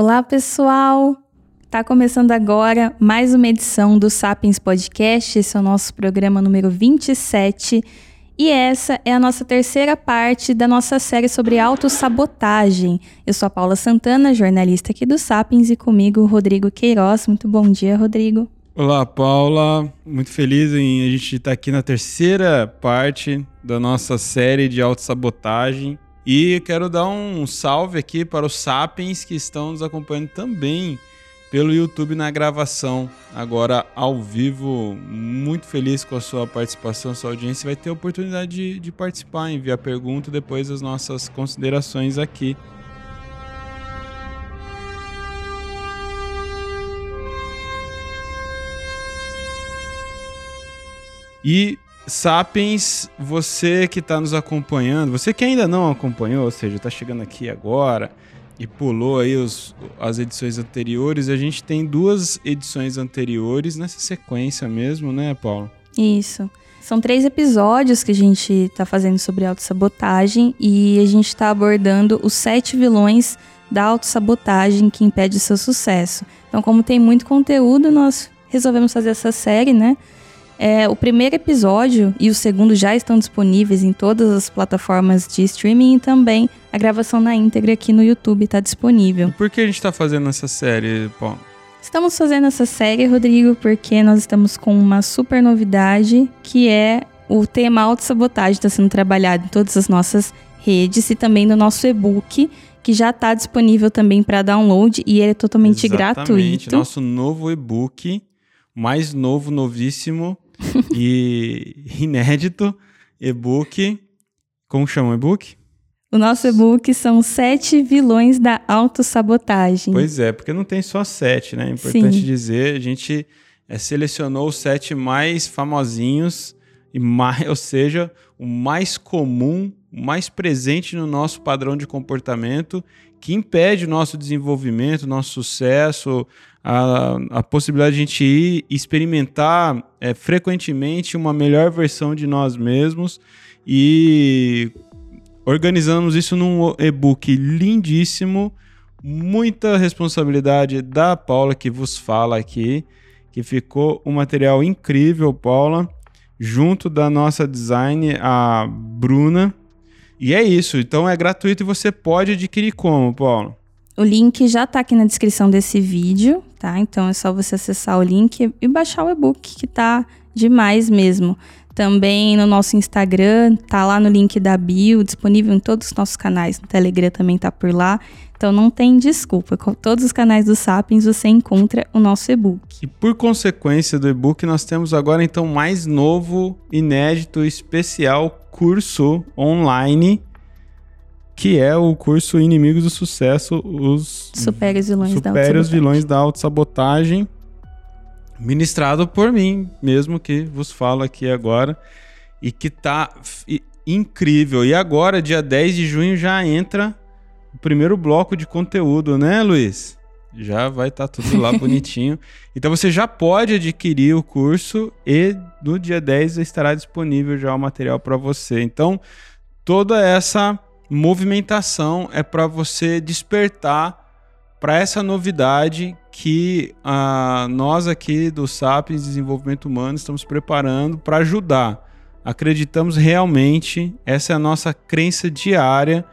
Olá, pessoal! Tá começando agora mais uma edição do Sapiens Podcast. Esse é o nosso programa número 27. E essa é a nossa terceira parte da nossa série sobre autossabotagem. Eu sou a Paula Santana, jornalista aqui do Sapiens, e comigo Rodrigo Queiroz. Muito bom dia, Rodrigo. Olá, Paula. Muito feliz em a gente estar aqui na terceira parte da nossa série de autossabotagem. E quero dar um salve aqui para os Sapiens que estão nos acompanhando também pelo YouTube na gravação, agora ao vivo. Muito feliz com a sua participação, sua audiência. Vai ter a oportunidade de, de participar, enviar pergunta depois as nossas considerações aqui. E Sapiens, você que está nos acompanhando, você que ainda não acompanhou, ou seja, está chegando aqui agora e pulou aí os, as edições anteriores, a gente tem duas edições anteriores nessa sequência mesmo, né, Paulo? Isso. São três episódios que a gente está fazendo sobre autossabotagem e a gente está abordando os sete vilões da autossabotagem que impede seu sucesso. Então, como tem muito conteúdo, nós resolvemos fazer essa série, né? É, o primeiro episódio e o segundo já estão disponíveis em todas as plataformas de streaming e também a gravação na íntegra aqui no YouTube está disponível. Por que a gente está fazendo essa série, Paulo? Estamos fazendo essa série, Rodrigo, porque nós estamos com uma super novidade que é o tema autossabotagem está sendo trabalhado em todas as nossas redes e também no nosso e-book, que já está disponível também para download e ele é totalmente Exatamente, gratuito. Nosso novo e-book, mais novo, novíssimo, e inédito e-book. Como chama o e-book? O nosso e-book são sete vilões da autossabotagem. Pois é, porque não tem só sete, né? É importante Sim. dizer, a gente é, selecionou os sete mais famosinhos, e mais, ou seja, o mais comum, o mais presente no nosso padrão de comportamento, que impede o nosso desenvolvimento, nosso sucesso, a, a possibilidade de a gente ir experimentar é, frequentemente uma melhor versão de nós mesmos e organizamos isso num e-book lindíssimo, muita responsabilidade da Paula que vos fala aqui, que ficou um material incrível, Paula, junto da nossa design, a Bruna. E é isso, então é gratuito e você pode adquirir como, Paulo? O link já está aqui na descrição desse vídeo, tá? Então é só você acessar o link e baixar o e-book, que tá demais mesmo. Também no nosso Instagram, tá lá no link da bio, disponível em todos os nossos canais. No Telegram também tá por lá. Então não tem desculpa. Com todos os canais do Sapiens você encontra o nosso e-book. E por consequência do e-book, nós temos agora então mais novo, inédito, especial curso online que é o curso Inimigos do Sucesso, os Supere os vilões da vilões da autossabotagem, ministrado por mim mesmo, que vos falo aqui agora, e que tá incrível. E agora, dia 10 de junho, já entra o primeiro bloco de conteúdo, né, Luiz? Já vai estar tudo lá bonitinho. Então você já pode adquirir o curso e no dia 10 estará disponível já o material para você. Então, toda essa movimentação é para você despertar para essa novidade que ah, nós aqui do Sapiens Desenvolvimento Humano estamos preparando para ajudar. Acreditamos realmente, essa é a nossa crença diária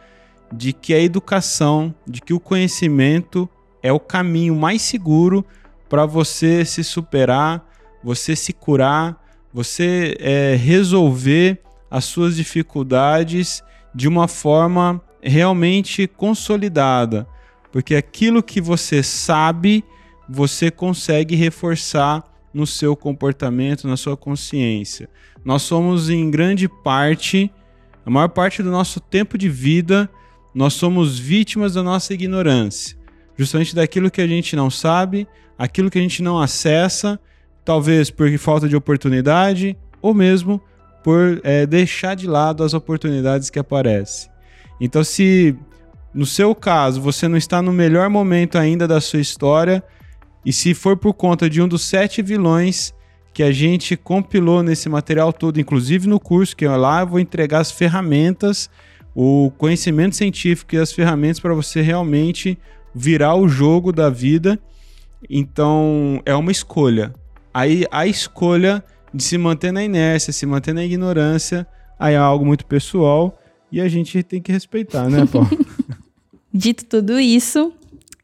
de que a educação, de que o conhecimento é o caminho mais seguro para você se superar, você se curar, você eh, resolver as suas dificuldades de uma forma realmente consolidada, porque aquilo que você sabe, você consegue reforçar no seu comportamento, na sua consciência. Nós somos em grande parte, a maior parte do nosso tempo de vida, nós somos vítimas da nossa ignorância, justamente daquilo que a gente não sabe, aquilo que a gente não acessa, talvez por falta de oportunidade ou mesmo por é, deixar de lado as oportunidades que aparecem. Então, se no seu caso você não está no melhor momento ainda da sua história, e se for por conta de um dos sete vilões que a gente compilou nesse material todo, inclusive no curso, que lá eu vou entregar as ferramentas, o conhecimento científico e as ferramentas para você realmente virar o jogo da vida. Então, é uma escolha. Aí a escolha de se manter na inércia, se manter na ignorância, aí é algo muito pessoal e a gente tem que respeitar, né, Paulo? Dito tudo isso,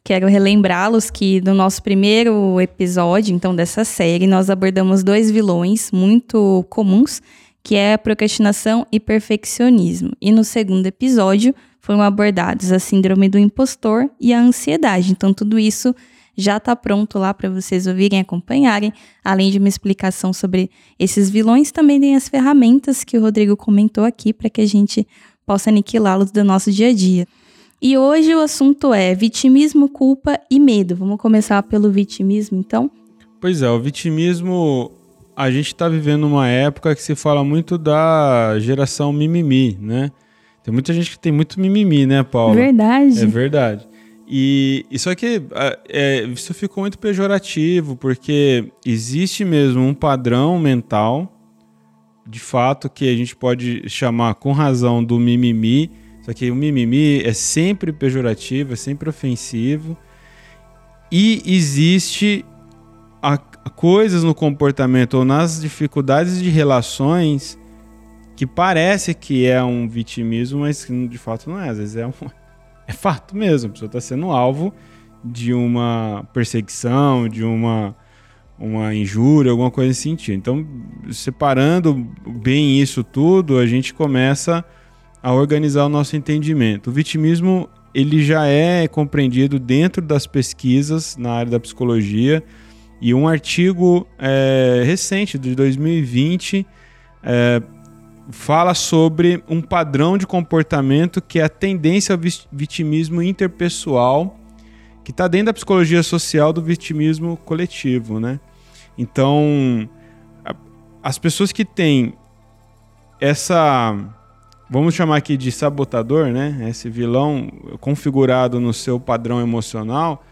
quero relembrá-los que no nosso primeiro episódio, então, dessa série, nós abordamos dois vilões muito comuns, que é a procrastinação e perfeccionismo. E no segundo episódio, foram abordados a síndrome do impostor e a ansiedade. Então, tudo isso já está pronto lá para vocês ouvirem e acompanharem. Além de uma explicação sobre esses vilões, também tem as ferramentas que o Rodrigo comentou aqui para que a gente possa aniquilá-los do nosso dia a dia. E hoje o assunto é vitimismo, culpa e medo. Vamos começar pelo vitimismo, então? Pois é, o vitimismo. A gente está vivendo uma época que se fala muito da geração mimimi, né? Tem muita gente que tem muito mimimi, né, Paulo? Verdade. É verdade. E isso aqui, é, isso ficou muito pejorativo, porque existe mesmo um padrão mental, de fato, que a gente pode chamar com razão do mimimi. Só que o mimimi é sempre pejorativo, é sempre ofensivo. E existe a, a coisas no comportamento ou nas dificuldades de relações que parece que é um vitimismo, mas que de fato não é. Às vezes é um, é fato mesmo. A pessoa está sendo alvo de uma perseguição, de uma, uma injúria, alguma coisa nesse sentido. Então, separando bem isso tudo, a gente começa a organizar o nosso entendimento. O vitimismo ele já é compreendido dentro das pesquisas na área da psicologia e um artigo é, recente de 2020 é, fala sobre um padrão de comportamento que é a tendência ao vitimismo interpessoal, que está dentro da psicologia social do vitimismo coletivo, né? Então, as pessoas que têm essa, vamos chamar aqui de sabotador, né? Esse vilão configurado no seu padrão emocional,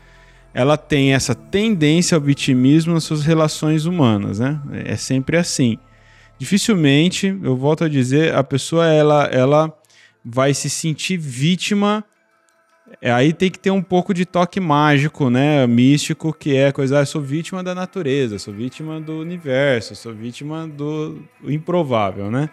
ela tem essa tendência ao vitimismo nas suas relações humanas, né? É sempre assim dificilmente, eu volto a dizer, a pessoa ela, ela vai se sentir vítima. É, aí tem que ter um pouco de toque mágico, né? Místico, que é coisa, ah, sou vítima da natureza, sou vítima do universo, sou vítima do improvável, né?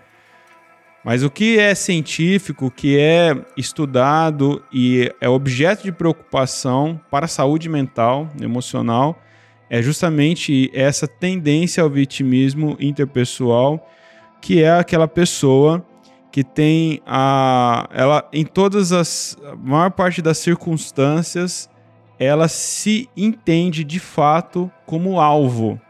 Mas o que é científico, que é estudado e é objeto de preocupação para a saúde mental, emocional, é justamente essa tendência ao vitimismo interpessoal, que é aquela pessoa que tem a ela em todas as a maior parte das circunstâncias ela se entende de fato como alvo.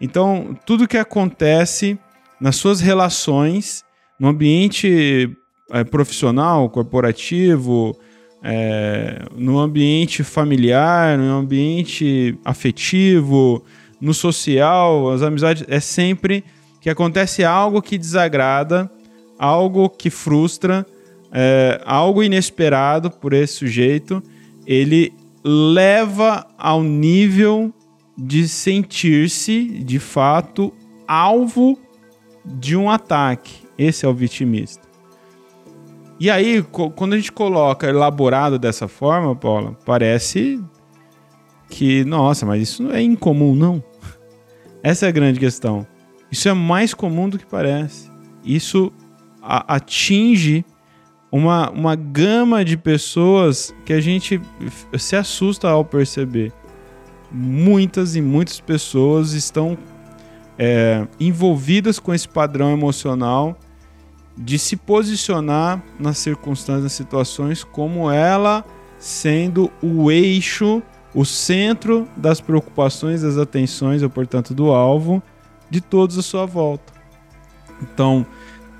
Então, tudo que acontece nas suas relações, no ambiente é, profissional, corporativo, é, no ambiente familiar, no ambiente afetivo, no social, as amizades, é sempre que acontece algo que desagrada, algo que frustra, é, algo inesperado por esse sujeito, ele leva ao nível de sentir-se, de fato, alvo de um ataque. Esse é o vitimista. E aí, quando a gente coloca elaborado dessa forma, Paula, parece que, nossa, mas isso não é incomum, não. Essa é a grande questão. Isso é mais comum do que parece. Isso atinge uma, uma gama de pessoas que a gente se assusta ao perceber. Muitas e muitas pessoas estão é, envolvidas com esse padrão emocional de se posicionar nas circunstâncias, nas situações, como ela sendo o eixo, o centro das preocupações, das atenções, ou portanto do alvo, de todos à sua volta. Então,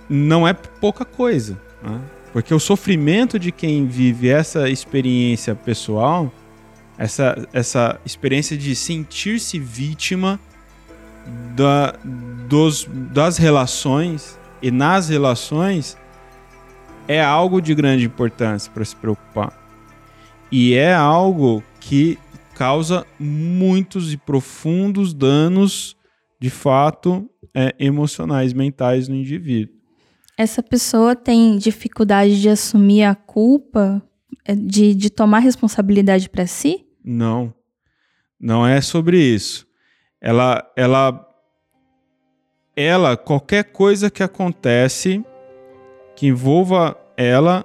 não é pouca coisa, né? porque o sofrimento de quem vive essa experiência pessoal, essa, essa experiência de sentir-se vítima da, dos, das relações, e nas relações é algo de grande importância para se preocupar. E é algo que causa muitos e profundos danos, de fato, é, emocionais, mentais no indivíduo. Essa pessoa tem dificuldade de assumir a culpa É de, de tomar responsabilidade para si? Não. Não é sobre isso. Ela, ela, ela, qualquer coisa que acontece que envolva ela,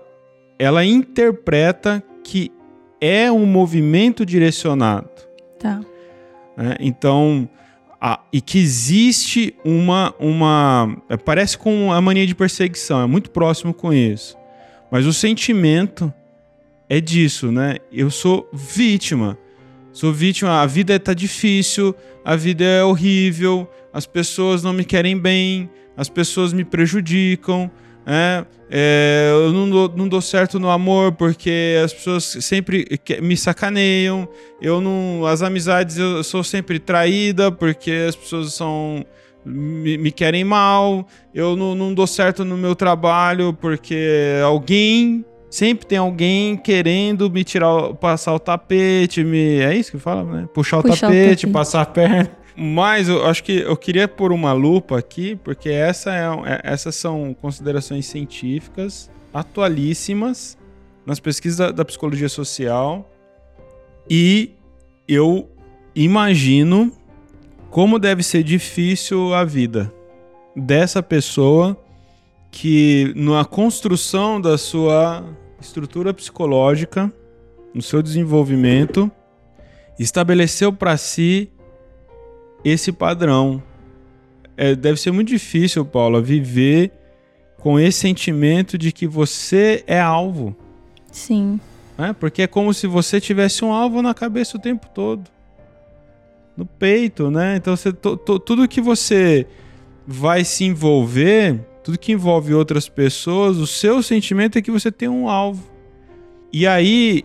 ela interpreta que é um movimento direcionado. Tá. É, então, a, e que existe uma, uma. É, parece com a mania de perseguição, é muito próximo com isso. Mas o sentimento é disso, né? Eu sou vítima. Sou vítima, a vida está difícil, a vida é horrível, as pessoas não me querem bem, as pessoas me prejudicam, é, é, eu não dou, não dou certo no amor porque as pessoas sempre me sacaneiam. Eu não, as amizades eu sou sempre traída porque as pessoas são me, me querem mal. Eu não, não dou certo no meu trabalho porque alguém sempre tem alguém querendo me tirar, passar o tapete, me é isso que fala, né? Puxar o, Puxar tapete, o tapete, passar a perna. Mas eu acho que eu queria pôr uma lupa aqui, porque essa é, é, essas são considerações científicas atualíssimas nas pesquisas da, da psicologia social. E eu imagino como deve ser difícil a vida dessa pessoa que na construção da sua estrutura psicológica, no seu desenvolvimento, estabeleceu para si esse padrão. É, deve ser muito difícil, Paula, viver com esse sentimento de que você é alvo. Sim. É, porque é como se você tivesse um alvo na cabeça o tempo todo. No peito, né? Então, você, to, to, tudo que você vai se envolver, tudo que envolve outras pessoas, o seu sentimento é que você tem um alvo. E aí,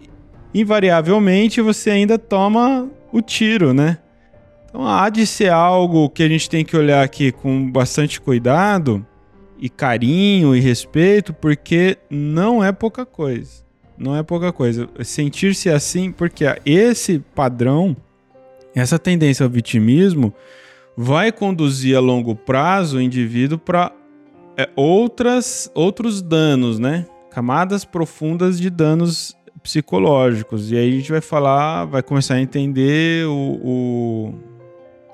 invariavelmente, você ainda toma o tiro, né? Então há de ser algo que a gente tem que olhar aqui com bastante cuidado e carinho e respeito, porque não é pouca coisa. Não é pouca coisa. Sentir-se assim, porque esse padrão, essa tendência ao vitimismo, vai conduzir a longo prazo o indivíduo para é, outras outros danos, né? Camadas profundas de danos psicológicos. E aí a gente vai falar, vai começar a entender o, o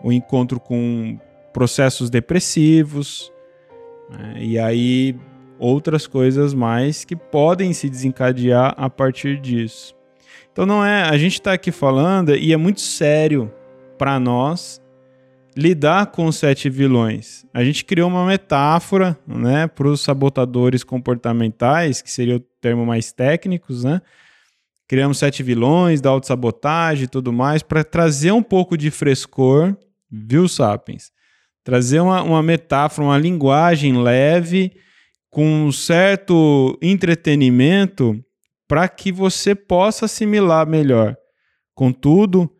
o encontro com processos depressivos, né? e aí outras coisas mais que podem se desencadear a partir disso. Então não é, a gente está aqui falando e é muito sério para nós lidar com os sete vilões. A gente criou uma metáfora, né, para os sabotadores comportamentais, que seria o termo mais técnicos, né? Criamos sete vilões da autossabotagem e tudo mais para trazer um pouco de frescor viu, Sapiens? Trazer uma, uma metáfora, uma linguagem leve, com um certo entretenimento, para que você possa assimilar melhor. Contudo,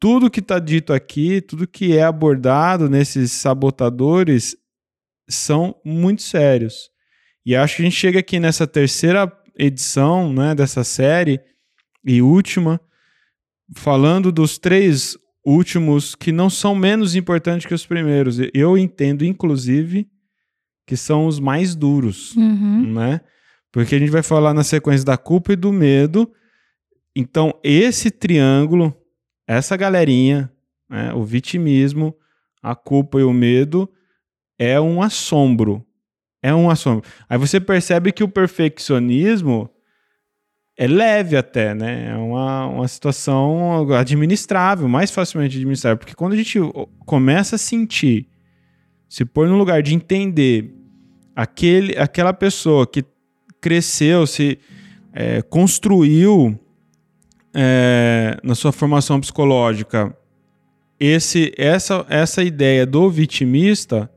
tudo que está dito aqui, tudo que é abordado nesses sabotadores, são muito sérios. E acho que a gente chega aqui nessa terceira edição né, dessa série e última, falando dos três últimos que não são menos importantes que os primeiros. Eu entendo, inclusive, que são os mais duros, uhum. né? Porque a gente vai falar na sequência da culpa e do medo. Então, esse triângulo, essa galerinha, né, o vitimismo, a culpa e o medo, é um assombro. É um assombro. Aí você percebe que o perfeccionismo é leve até, né? É uma, uma situação administrável, mais facilmente administrável. Porque quando a gente começa a sentir, se pôr no lugar de entender aquele, aquela pessoa que cresceu, se é, construiu é, na sua formação psicológica esse, essa, essa ideia do vitimista,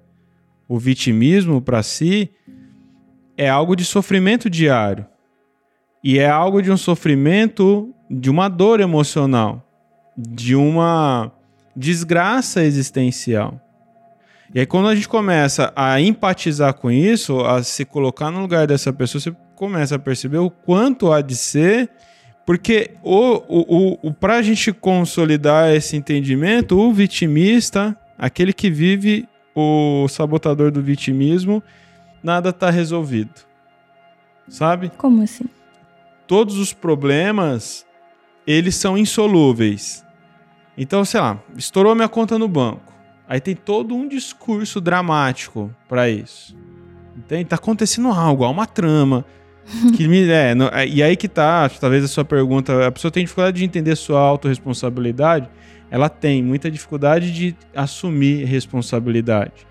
o vitimismo para si, é algo de sofrimento diário. E é algo de um sofrimento, de uma dor emocional, de uma desgraça existencial. E aí, quando a gente começa a empatizar com isso, a se colocar no lugar dessa pessoa, você começa a perceber o quanto há de ser. Porque o, o, o, para a gente consolidar esse entendimento, o vitimista, aquele que vive o sabotador do vitimismo, nada está resolvido. Sabe? Como assim? Todos os problemas eles são insolúveis. Então, sei lá, estourou minha conta no banco. Aí tem todo um discurso dramático para isso. Entende? Tá acontecendo algo, há uma trama. que me, é, no, é, e aí que tá, talvez a sua pergunta, a pessoa tem dificuldade de entender sua autorresponsabilidade. Ela tem muita dificuldade de assumir responsabilidade.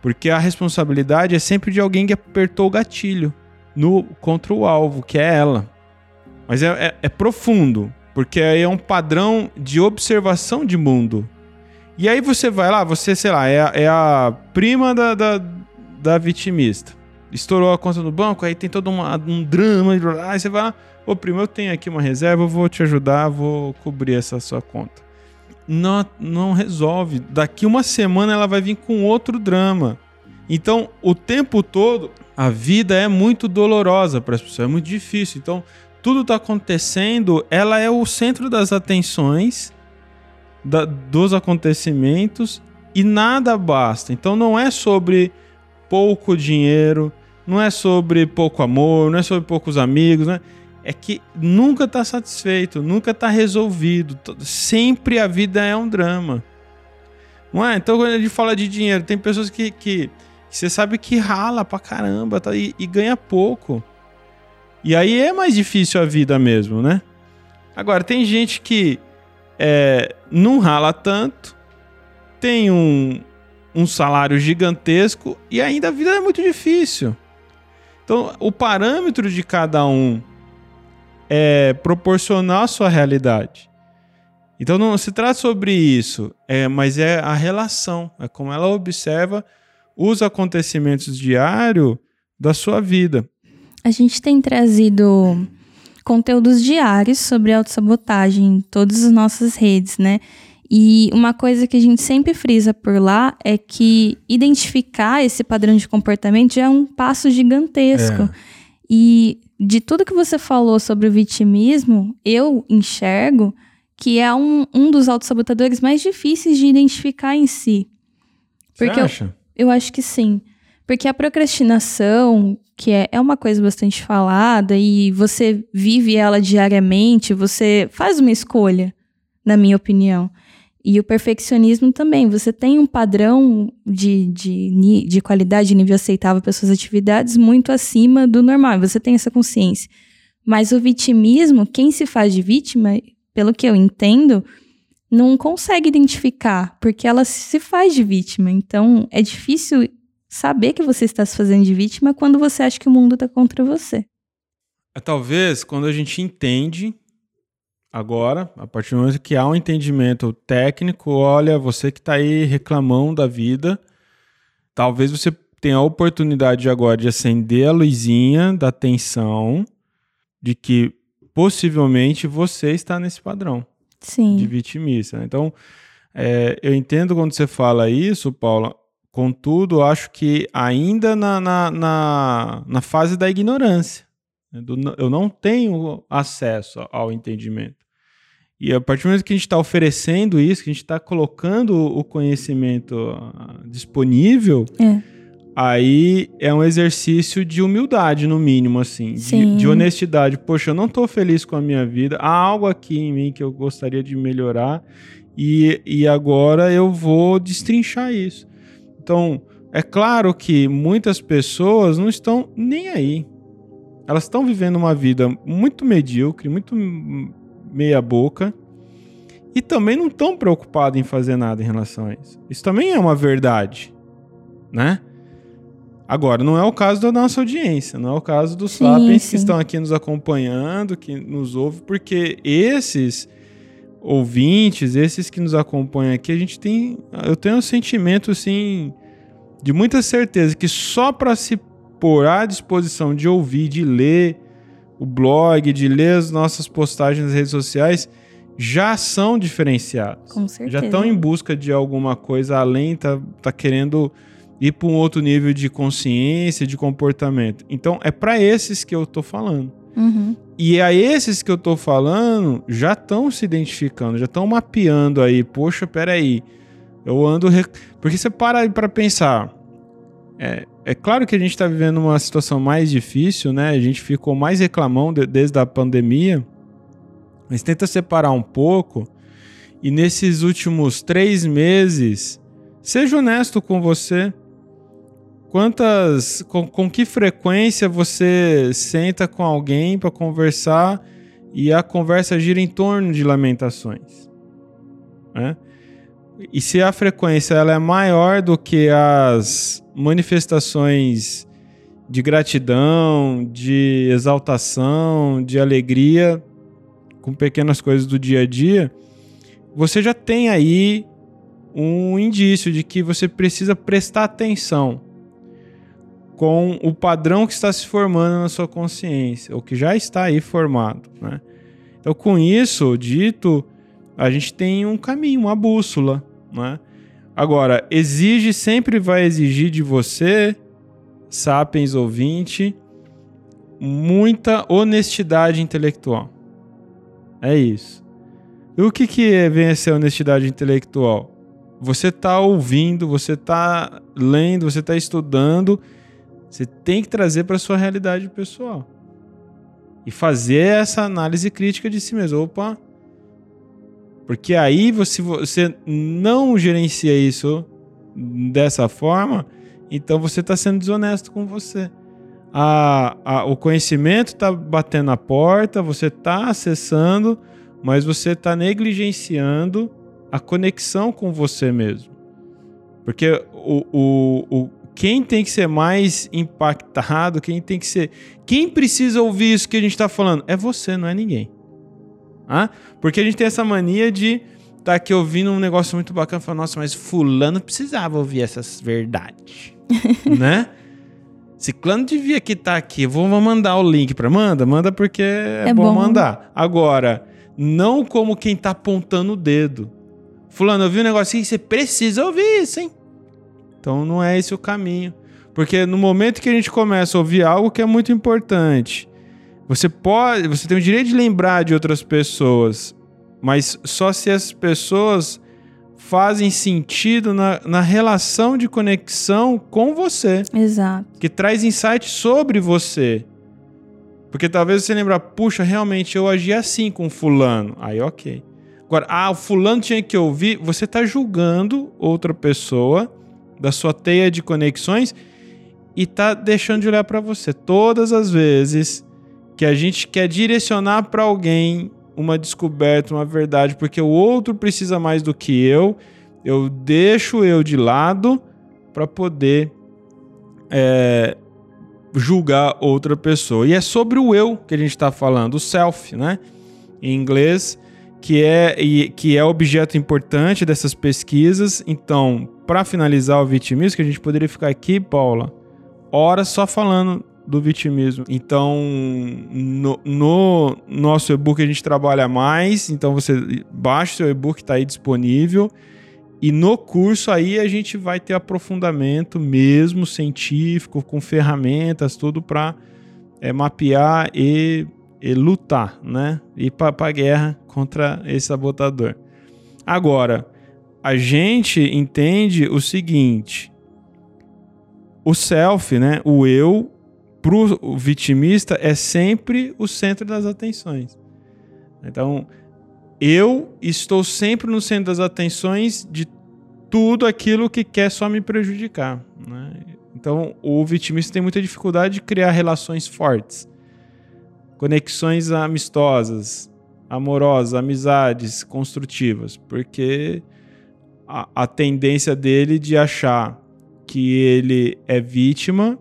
Porque a responsabilidade é sempre de alguém que apertou o gatilho no contra o alvo, que é ela. Mas é, é, é profundo, porque aí é um padrão de observação de mundo. E aí você vai lá, você, sei lá, é, a, é a prima da, da, da, vitimista. Estourou a conta no banco, aí tem todo uma, um drama. Aí você vai lá, ô primo, eu tenho aqui uma reserva, eu vou te ajudar, vou cobrir essa sua conta. Não, não resolve. Daqui uma semana ela vai vir com outro drama. Então, o tempo todo, a vida é muito dolorosa para as pessoas, é muito difícil. Então, tudo está acontecendo, ela é o centro das atenções da, dos acontecimentos e nada basta. Então não é sobre pouco dinheiro, não é sobre pouco amor, não é sobre poucos amigos, né? É que nunca está satisfeito, nunca está resolvido. Sempre a vida é um drama. Não é? Então quando a gente fala de dinheiro, tem pessoas que, que, que você sabe que rala pra caramba tá? e, e ganha pouco. E aí é mais difícil a vida mesmo, né? Agora, tem gente que é, não rala tanto, tem um, um salário gigantesco e ainda a vida é muito difícil. Então, o parâmetro de cada um é proporcional à sua realidade. Então, não se trata sobre isso, é, mas é a relação, é como ela observa os acontecimentos diários da sua vida. A gente tem trazido conteúdos diários sobre autossabotagem em todas as nossas redes, né? E uma coisa que a gente sempre frisa por lá é que identificar esse padrão de comportamento já é um passo gigantesco. É. E de tudo que você falou sobre o vitimismo, eu enxergo que é um, um dos autossabotadores mais difíceis de identificar em si. Porque você acha? Eu, eu acho que sim. Porque a procrastinação, que é, é uma coisa bastante falada e você vive ela diariamente, você faz uma escolha, na minha opinião. E o perfeccionismo também. Você tem um padrão de, de, de qualidade, de nível aceitável para suas atividades muito acima do normal. Você tem essa consciência. Mas o vitimismo, quem se faz de vítima, pelo que eu entendo, não consegue identificar, porque ela se faz de vítima. Então, é difícil saber que você está se fazendo de vítima quando você acha que o mundo está contra você. É, talvez quando a gente entende agora, a partir do momento que há um entendimento técnico, olha, você que está aí reclamando da vida, talvez você tenha a oportunidade agora de acender a luzinha da atenção de que possivelmente você está nesse padrão Sim. de vitimista. Então, é, eu entendo quando você fala isso, Paula, Contudo, acho que ainda na, na, na, na fase da ignorância. Né, eu não tenho acesso ao entendimento. E a partir do momento que a gente está oferecendo isso, que a gente está colocando o conhecimento ah, disponível, é. aí é um exercício de humildade, no mínimo, assim, de, de, honestidade. Poxa, eu não estou feliz com a minha vida, há algo aqui em mim que eu gostaria de melhorar, e, e agora eu vou destrinchar isso. Então, é claro que muitas pessoas não estão nem aí. Elas estão vivendo uma vida muito medíocre, muito meia-boca, e também não estão preocupadas em fazer nada em relação a isso. Isso também é uma verdade, né? Agora, não é o caso da nossa audiência, não é o caso dos sim, sapiens sim. que estão aqui nos acompanhando, que nos ouvem, porque esses ouvintes, esses que nos acompanham aqui, a gente tem, eu tenho um sentimento assim de muita certeza que só para se pôr à disposição de ouvir, de ler o blog, de ler as nossas postagens nas redes sociais, já são diferenciados. Com certeza. Já estão em busca de alguma coisa além, tá, tá querendo ir para um outro nível de consciência, de comportamento. Então é para esses que eu tô falando. Uhum. E a esses que eu tô falando já estão se identificando, já estão mapeando aí. Poxa, peraí. Eu ando. Rec... Porque você para para pensar. É, é claro que a gente está vivendo uma situação mais difícil, né? A gente ficou mais reclamão de, desde a pandemia, mas tenta separar um pouco e nesses últimos três meses, seja honesto com você. Quantas, com, com que frequência você senta com alguém para conversar e a conversa gira em torno de lamentações? Né? E se a frequência ela é maior do que as manifestações de gratidão, de exaltação, de alegria com pequenas coisas do dia a dia, você já tem aí um indício de que você precisa prestar atenção com o padrão que está se formando na sua consciência, ou que já está aí formado. Né? Então, com isso dito, a gente tem um caminho, uma bússola. Né? Agora, exige, sempre vai exigir de você, sapiens ouvinte, muita honestidade intelectual. É isso. E o que, que é, vem a ser honestidade intelectual? Você está ouvindo, você está lendo, você está estudando, você tem que trazer para sua realidade pessoal. E fazer essa análise crítica de si mesmo. Opa, porque aí você, você não gerencia isso dessa forma, então você está sendo desonesto com você. A, a, o conhecimento está batendo na porta, você está acessando, mas você está negligenciando a conexão com você mesmo. Porque o, o, o, quem tem que ser mais impactado, quem tem que ser. Quem precisa ouvir isso que a gente está falando? É você, não é ninguém. Ah? Porque a gente tem essa mania de estar tá aqui ouvindo um negócio muito bacana e falar, nossa, mas fulano precisava ouvir essas verdades. né? Ciclano devia que estar tá aqui. Vou mandar o link para manda, manda porque é, é bom, bom, mandar. Agora, não como quem tá apontando o dedo. Fulano, eu vi um negócio assim, você precisa ouvir isso, hein? Então não é esse o caminho. Porque no momento que a gente começa a ouvir algo que é muito importante, você pode, você tem o direito de lembrar de outras pessoas, mas só se as pessoas fazem sentido na, na relação de conexão com você. Exato. Que traz insight sobre você. Porque talvez você lembra, puxa, realmente eu agi assim com fulano. Aí, ok. Agora, ah, o fulano tinha que ouvir. Você está julgando outra pessoa da sua teia de conexões e está deixando de olhar para você. Todas as vezes que a gente quer direcionar para alguém uma descoberta, uma verdade, porque o outro precisa mais do que eu, eu deixo eu de lado para poder é, julgar outra pessoa. E é sobre o eu que a gente está falando, o self, né? Em inglês, que é, que é objeto importante dessas pesquisas. Então, para finalizar o vitimismo, que a gente poderia ficar aqui, Paula, horas só falando do vitimismo. Então, no, no nosso e-book a gente trabalha mais, então você baixa o seu e-book, está aí disponível. E no curso aí a gente vai ter aprofundamento mesmo científico, com ferramentas, tudo para é, mapear e, e, lutar, né? Ir para a guerra contra esse sabotador. Agora, a gente entende o seguinte: o self, né? O eu pro vitimista é sempre o centro das atenções. Então, eu estou sempre no centro das atenções de tudo aquilo que quer só me prejudicar. Né? Então, o vitimista tem muita dificuldade de criar relações fortes, conexões amistosas, amorosas, amizades construtivas, porque a, a tendência dele de achar que ele é vítima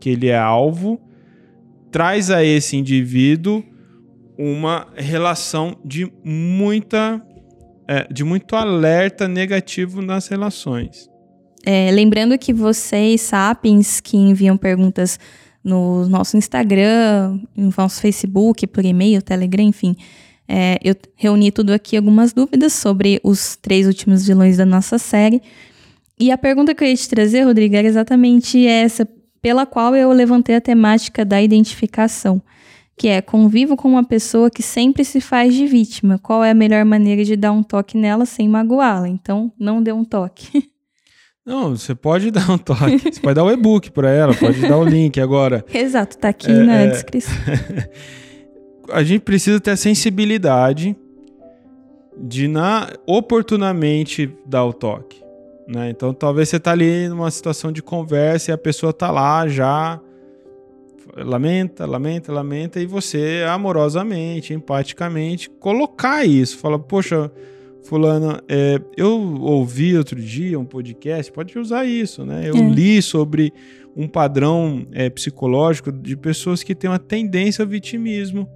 que ele é alvo, traz a esse indivíduo uma relação de muita é, de muito alerta negativo nas relações. É, lembrando que vocês, sapiens, que enviam perguntas no nosso Instagram, no nosso Facebook, por e-mail, Telegram, enfim, é, eu reuni tudo aqui algumas dúvidas sobre os três últimos vilões da nossa série. E a pergunta que eu ia te trazer, Rodrigo, era exatamente essa pela qual eu levantei a temática da identificação, que é convivo com uma pessoa que sempre se faz de vítima. Qual é a melhor maneira de dar um toque nela sem magoá-la? Então, não dê um toque. Não, você pode dar um toque. Você pode dar o e-book para ela, pode dar o link agora. Exato, tá aqui é, na é... descrição. a gente precisa ter a sensibilidade de na oportunamente dar o toque. Né? Então talvez você tá ali numa situação de conversa e a pessoa tá lá já lamenta, lamenta, lamenta e você amorosamente, empaticamente colocar isso, fala, poxa, fulano, é, eu ouvi outro dia um podcast, pode usar isso, né? Eu é. li sobre um padrão é, psicológico de pessoas que têm uma tendência ao vitimismo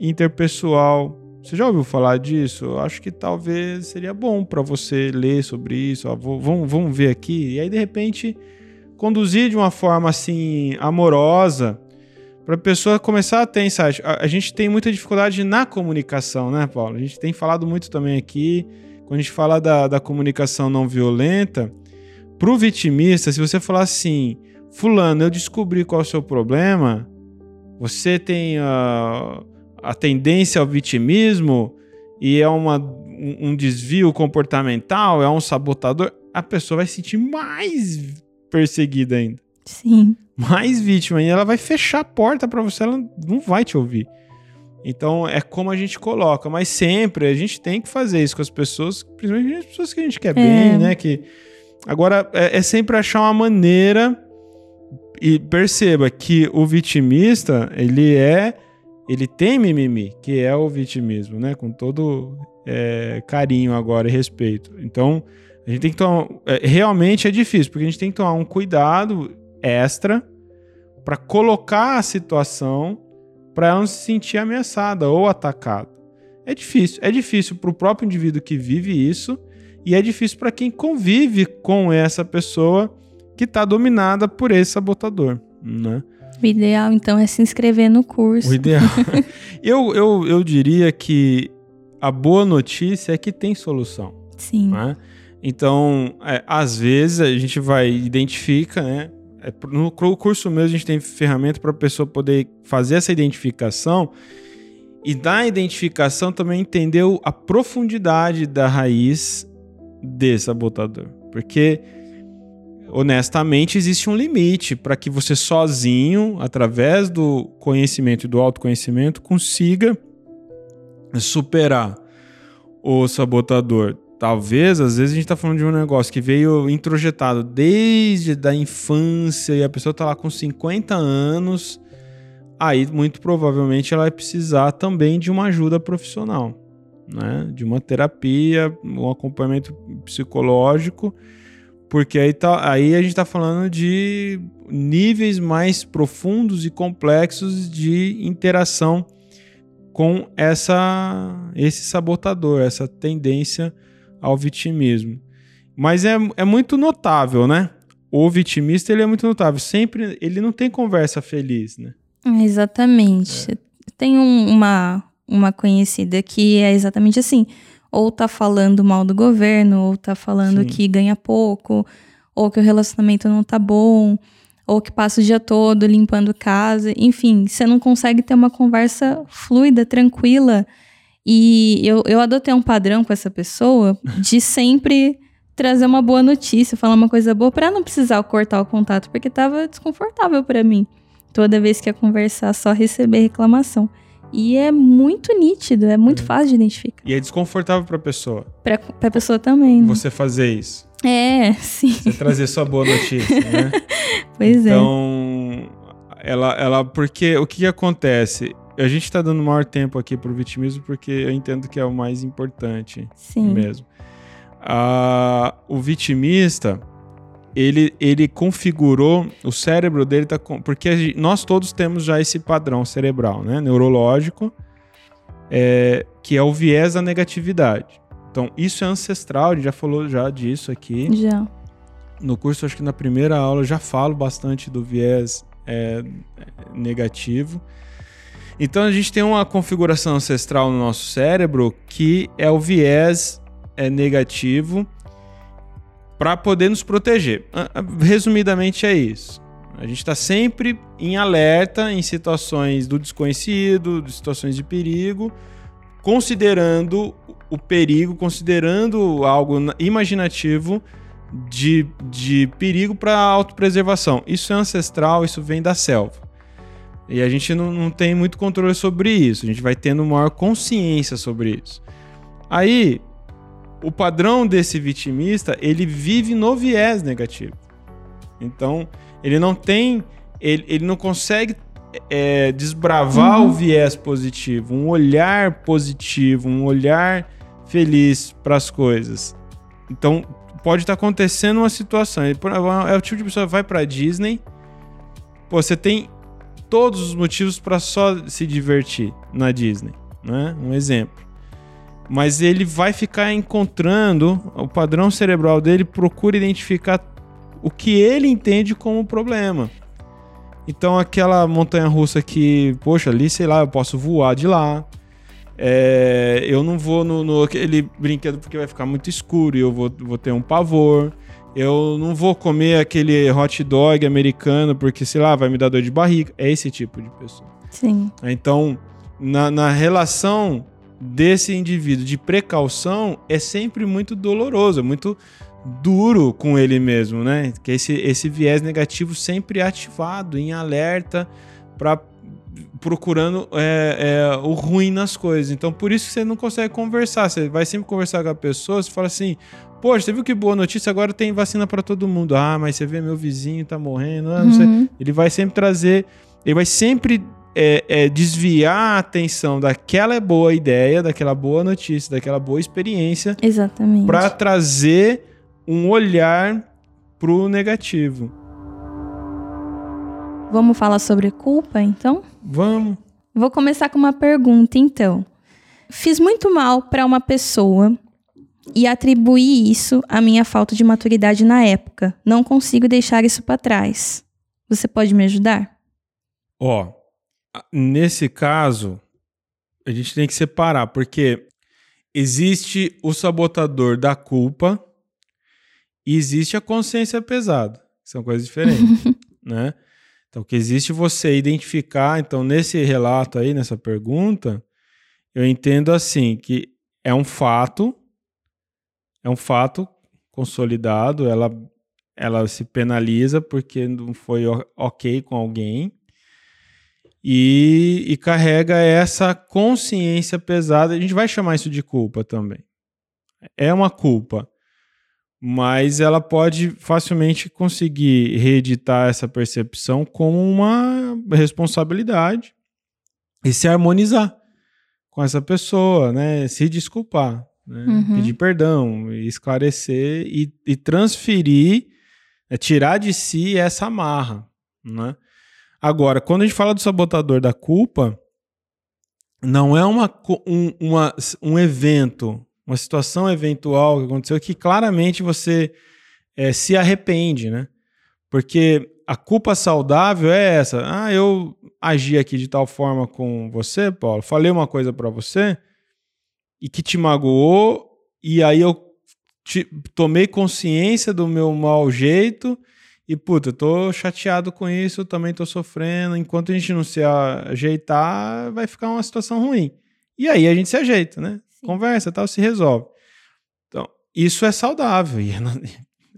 interpessoal, você já ouviu falar disso? Eu acho que talvez seria bom para você ler sobre isso. Ó, vou, vamos, vamos ver aqui. E aí, de repente, conduzir de uma forma assim amorosa para a pessoa começar a ter insight. A, a, gente tem muita dificuldade na comunicação, né, Paulo? A gente tem falado muito também aqui. Quando a gente fala da, da comunicação não violenta, para o vitimista, se você falar assim, Fulano, eu descobri qual é o seu problema, você tem. Uh, a tendência ao vitimismo e é uma, um, um desvio comportamental, é um sabotador, a pessoa vai se sentir mais perseguida ainda. Sim. Mais vítima. E ela vai fechar a porta para você, ela não vai te ouvir. Então é como a gente coloca, mas sempre a gente tem que fazer isso com as pessoas, principalmente as pessoas que a gente quer é. bem, né? Que agora é, é, sempre achar uma maneira e perceba que o vitimista ele é ele tem mimimi, que é o vitimismo, né? Com todo é, carinho agora e respeito. Então, a gente tem que tomar. É, realmente é difícil, porque a gente tem que tomar um cuidado extra para colocar a situação para ela não se sentir ameaçada ou atacada. É difícil. É difícil para o próprio indivíduo que vive isso e é difícil para quem convive com essa pessoa que está dominada por esse sabotador, né? O ideal, então, é se inscrever no curso. O ideal. eu, eu, eu diria que a boa notícia é que tem solução. Sim. Né? Então, é, às vezes a gente vai identifica, né? É, no curso mesmo a gente tem ferramenta para a pessoa poder fazer essa identificação e da identificação também entender a profundidade da raiz desse sabotador. Porque honestamente, existe um limite para que você sozinho, através do conhecimento e do autoconhecimento, consiga superar o sabotador. Talvez, às vezes, a gente está falando de um negócio que veio introjetado desde a infância e a pessoa está lá com 50 anos. Aí, muito provavelmente, ela vai precisar também de uma ajuda profissional, né? De uma terapia, um acompanhamento psicológico porque aí, tá, aí a gente está falando de níveis mais profundos e complexos de interação com essa, esse sabotador, essa tendência ao vitimismo. Mas é, é muito notável, né? O vitimista ele é muito notável. Sempre ele não tem conversa feliz, né? Exatamente. É. Tem um, uma, uma conhecida que é exatamente assim ou tá falando mal do governo, ou tá falando Sim. que ganha pouco, ou que o relacionamento não tá bom, ou que passa o dia todo limpando casa, enfim, você não consegue ter uma conversa fluida, tranquila. E eu, eu adotei um padrão com essa pessoa de sempre trazer uma boa notícia, falar uma coisa boa para não precisar cortar o contato, porque tava desconfortável para mim. Toda vez que ia conversar, só receber reclamação. E é muito nítido, é muito é. fácil de identificar. E é desconfortável para a pessoa. Para a pessoa também. Né? Você fazer isso. É, sim. Você trazer sua boa notícia, né? pois então, é. Então, ela, ela, porque o que acontece? A gente está dando maior tempo aqui pro vitimismo porque eu entendo que é o mais importante sim. mesmo. Ah, o vitimista, ele, ele configurou, o cérebro dele tá com, porque nós todos temos já esse padrão cerebral, né, neurológico, é, que é o viés da negatividade. Então, isso é ancestral, a gente já falou já disso aqui. Já. No curso, acho que na primeira aula, eu já falo bastante do viés é, negativo. Então, a gente tem uma configuração ancestral no nosso cérebro que é o viés é, negativo, para poder nos proteger. Ah, ah, resumidamente é isso. A gente está sempre em alerta em situações do desconhecido, de situações de perigo, considerando o perigo, considerando algo imaginativo de, de perigo para autopreservação. Isso é ancestral, isso vem da selva. E a gente não, não tem muito controle sobre isso. A gente vai tendo maior consciência sobre isso. Aí, o padrão desse vitimista, ele vive no viés negativo. Então, ele não tem. Ele, ele não consegue é, desbravar uhum. o viés positivo, um olhar positivo, um olhar feliz para as coisas. Então, pode estar tá acontecendo uma situação. É o tipo de pessoa que vai para Disney. Pô, você tem todos os motivos para só se divertir na Disney, né? Um exemplo. Mas ele vai ficar encontrando o padrão cerebral dele procura identificar o que ele entende como problema. Então aquela montanha russa que, poxa, ali, sei lá, eu posso voar de lá. É, eu não vou no, no aquele brinquedo porque vai ficar muito escuro e eu vou, vou ter um pavor. Eu não vou comer aquele hot dog americano porque, sei lá, vai me dar dor de barriga. É esse tipo de pessoa. Sim. Então, na, na relação desse indivíduo de precaução, é sempre muito doloroso, é muito duro com ele mesmo, né? Que esse, esse viés negativo sempre ativado, em alerta, para procurando é, é, o ruim nas coisas. Então, por isso que você não consegue conversar. Você vai sempre conversar com a pessoa, você fala assim: Poxa, você viu que boa notícia? Agora tem vacina para todo mundo. Ah, mas você vê meu vizinho tá morrendo. Ah, uhum. Ele vai sempre trazer, ele vai sempre é, é, desviar a atenção daquela boa ideia, daquela boa notícia, daquela boa experiência. Exatamente. Para trazer um olhar pro negativo. Vamos falar sobre culpa, então? Vamos. Vou começar com uma pergunta, então. Fiz muito mal para uma pessoa e atribuí isso à minha falta de maturidade na época. Não consigo deixar isso para trás. Você pode me ajudar? Ó, nesse caso, a gente tem que separar, porque existe o sabotador da culpa e existe a consciência pesada. São coisas diferentes, né? Então, que existe você identificar, então, nesse relato aí, nessa pergunta, eu entendo assim, que é um fato, é um fato consolidado, ela, ela se penaliza porque não foi ok com alguém, e, e carrega essa consciência pesada, a gente vai chamar isso de culpa também. É uma culpa mas ela pode facilmente conseguir reeditar essa percepção como uma responsabilidade e se harmonizar com essa pessoa, né? Se desculpar, né? uhum. pedir perdão, esclarecer e, e transferir, é, tirar de si essa amarra, né? Agora, quando a gente fala do sabotador da culpa, não é uma, um, uma, um evento uma situação eventual que aconteceu que claramente você é, se arrepende, né? Porque a culpa saudável é essa. Ah, eu agi aqui de tal forma com você, Paulo, falei uma coisa para você e que te magoou, e aí eu te, tomei consciência do meu mau jeito e, puta, eu tô chateado com isso, também tô sofrendo. Enquanto a gente não se ajeitar, vai ficar uma situação ruim. E aí a gente se ajeita, né? conversa tal, se resolve. Então, isso é saudável e é,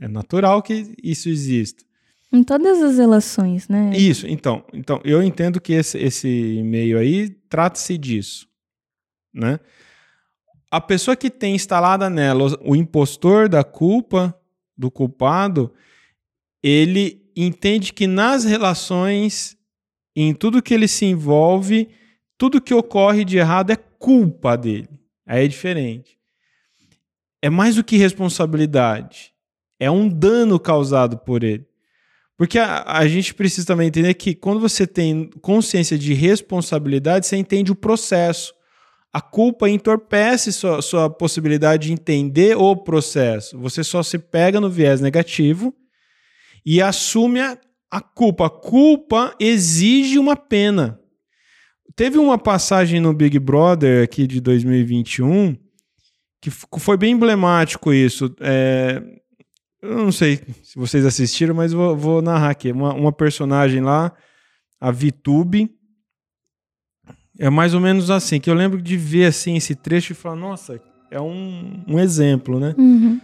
é natural que isso exista. Em todas as relações, né? Isso, então, então eu entendo que esse, esse e-mail aí trata-se disso, né? A pessoa que tem instalada nela o impostor da culpa, do culpado, ele entende que nas relações, em tudo que ele se envolve, tudo que ocorre de errado é culpa dele. Aí é diferente. É mais do que responsabilidade. É um dano causado por ele. Porque a, a, gente precisa também entender que quando você tem consciência de responsabilidade, você entende o processo. A culpa entorpece sua, sua possibilidade de entender o processo. Você só se pega no viés negativo e assume a, a culpa. A culpa exige uma pena. Teve uma passagem no Big Brother aqui de 2021 que foi bem emblemático isso. É, eu não sei se vocês assistiram, mas vou, vou narrar aqui. Uma, uma, personagem lá, a Vitube, é mais ou menos assim, que eu lembro de ver assim esse trecho e falar, nossa, é um, um exemplo, né? Uhum.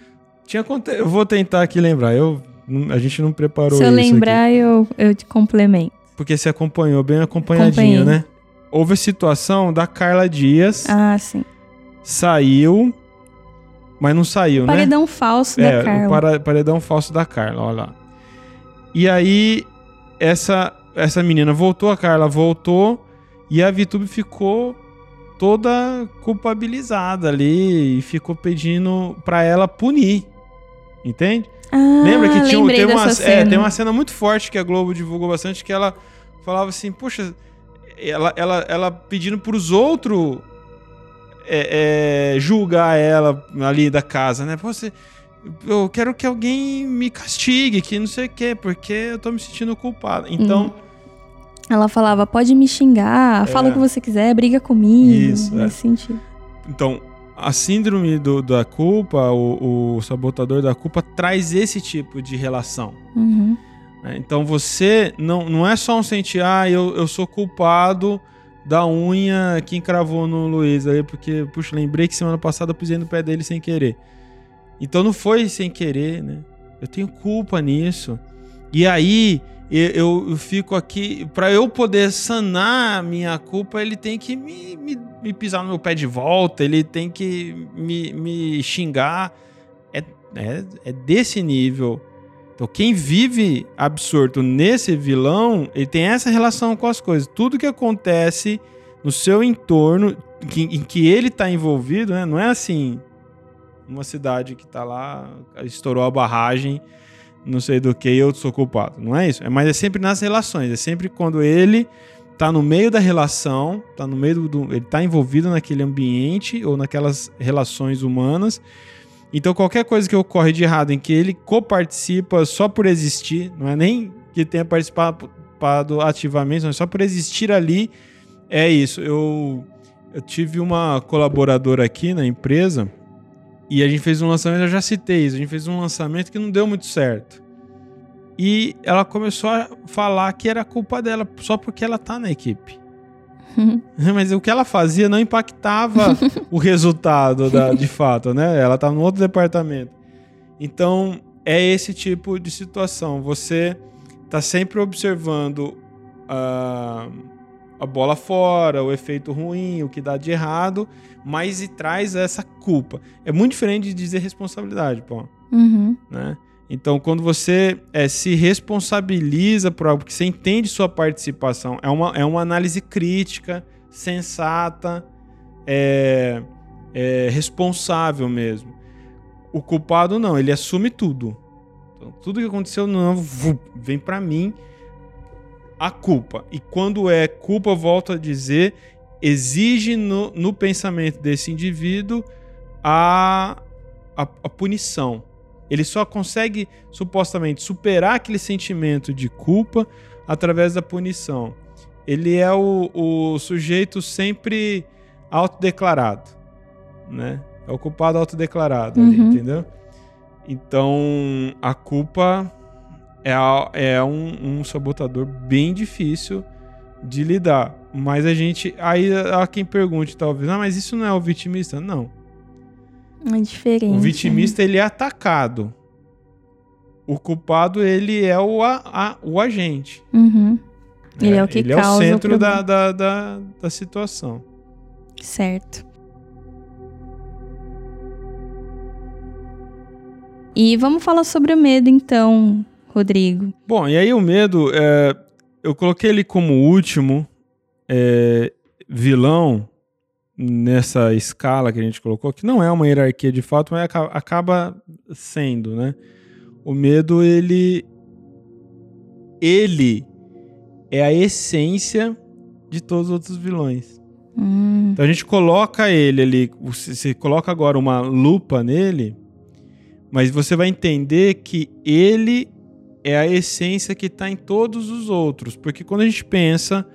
Tinha. Eu vou tentar aqui lembrar. Eu, a gente não preparou Se eu isso lembrar, eu, eu te complemento. Porque você acompanhou bem acompanhadinho, Acompanhei. né? Houve a situação da Carla Dias, Ah, sim. saiu, mas não saiu, né? Paredão falso É, da Carla. o para- paredão falso da Carla, olha lá. E aí, essa, essa menina voltou, a Carla voltou, e a VTube ficou toda culpabilizada ali, e ficou pedindo pra ela punir. Entende? Ah, Lembra que tinha, tem, uma, é, cena. tem uma cena muito forte que a Globo divulgou bastante, que ela falava assim, poxa, ela, ela, ela pedindo pros outros é, é, julgar ela ali da casa, né? Pô, Você, eu quero que alguém me castigue, que não sei o quê, porque eu tô me sentindo culpada. Então, Ela falava, pode me xingar, fala É. o que você quiser, briga comigo. Isso, é. nesse sentido. então a síndrome do- da culpa, o, o sabotador da culpa, traz esse tipo de relação. Uhum. né? Então você não, não é só um sentir, ah, eu, eu sou culpado da unha que encravou no Luiz aí, porque, puxa, lembrei que semana passada eu pisei no pé dele sem querer. Então não foi sem querer, né? Eu tenho culpa nisso. E aí eu, eu- fico aqui, para eu poder sanar minha culpa, ele tem que me, me, me pisar no meu pé de volta, ele tem que me, me xingar. É, é, é desse nível. Então, quem vive absorto nesse vilão, ele tem essa relação com as coisas. Tudo que acontece no seu entorno, que- em que ele está envolvido, né? não é assim, uma cidade que está lá, estourou a barragem, não sei do que, eu sou culpado. Não é isso. É, mas é sempre nas relações. É sempre quando ele tá no meio da relação, tá no meio do- ele tá envolvido naquele ambiente ou naquelas relações humanas. Então qualquer coisa que ocorre de errado em que ele coparticipa só por existir, não é nem que tenha participado ativamente, mas só por existir ali, é isso. Eu, eu tive uma colaboradora aqui na empresa e a gente fez um lançamento, eu já citei isso, a gente fez um lançamento que não deu muito certo. E ela começou a falar que era culpa dela, só porque ela tá na equipe. Mas o que ela fazia não impactava o resultado da- de fato, né? Ela tá no outro departamento. Então, é esse tipo de situação. Você tá sempre observando a, a bola fora, o efeito ruim, o que dá de errado, mas e traz essa culpa. É muito diferente de dizer responsabilidade, pô Uhum. né? Então, quando você eh, se responsabiliza por algo que você entende sua participação, é uma, é uma análise crítica, sensata, é, é responsável mesmo. O culpado não, ele assume tudo. Então, tudo que aconteceu não vem pra mim a culpa. E quando é culpa, volto a dizer, exige no, no pensamento desse indivíduo a, a, a punição. Ele só consegue supostamente superar aquele sentimento de culpa através da punição. Ele é o, o sujeito sempre autodeclarado, né? É o culpado autodeclarado, ali, Uhum. entendeu? Então, a culpa é, é um, um sabotador bem difícil de lidar. Mas a gente. Aí há quem pergunte, talvez, ah, mas isso não é o vitimista? Não. É diferente. O vitimista ele é atacado. O culpado ele é o, a- a- o agente. Uhum. Ele é o que ele é o causa o centro da, problema. da, da, da situação. Certo. E vamos falar sobre o medo, então, Rodrigo. Bom, e aí o medo, é, eu coloquei ele como último é, vilão nessa escala que a gente colocou, que não é uma hierarquia de fato, mas aca- acaba sendo, né? O medo, ele. Ele é a essência de todos os outros vilões. Hum, Então a gente coloca ele ali, você coloca agora uma lupa nele, mas você vai entender que ele é a essência que está em todos os outros. Porque quando a gente pensa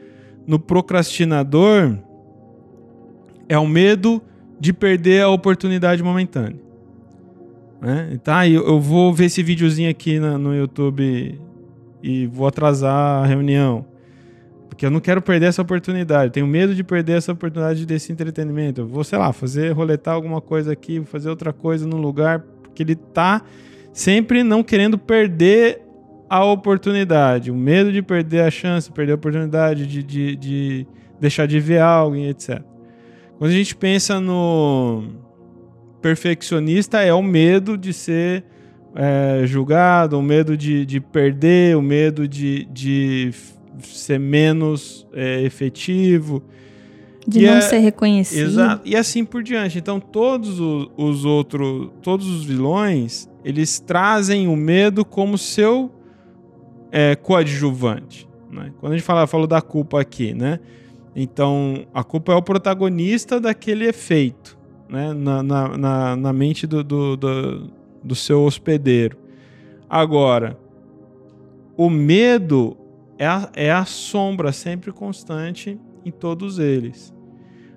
no procrastinador, é o medo de perder a oportunidade momentânea. Né? Tá, eu, eu vou ver esse videozinho aqui no YouTube e vou atrasar a reunião. Porque eu não quero perder essa oportunidade. Tenho medo de perder essa oportunidade desse entretenimento. Eu vou, sei lá, fazer, roletar alguma coisa aqui, fazer outra coisa num lugar Porque ele tá sempre não querendo perder a oportunidade, o medo de perder a chance, perder a oportunidade, de, de, de deixar de ver algo, etc. Quando a gente pensa no perfeccionista, é o medo de ser é, julgado, o medo de, de perder, o medo de, de ser menos é, efetivo. De e não é, ser reconhecido. Exato. E assim por diante. Então, todos os, os outros, todos os vilões, eles trazem o medo como seu é, coadjuvante. Né? Quando a gente fala, falou da culpa aqui, né? Então, a culpa é o protagonista daquele efeito, né? Na, na, na, na mente do, do, do, do seu hospedeiro. Agora, o medo é a, é a sombra sempre constante em todos eles.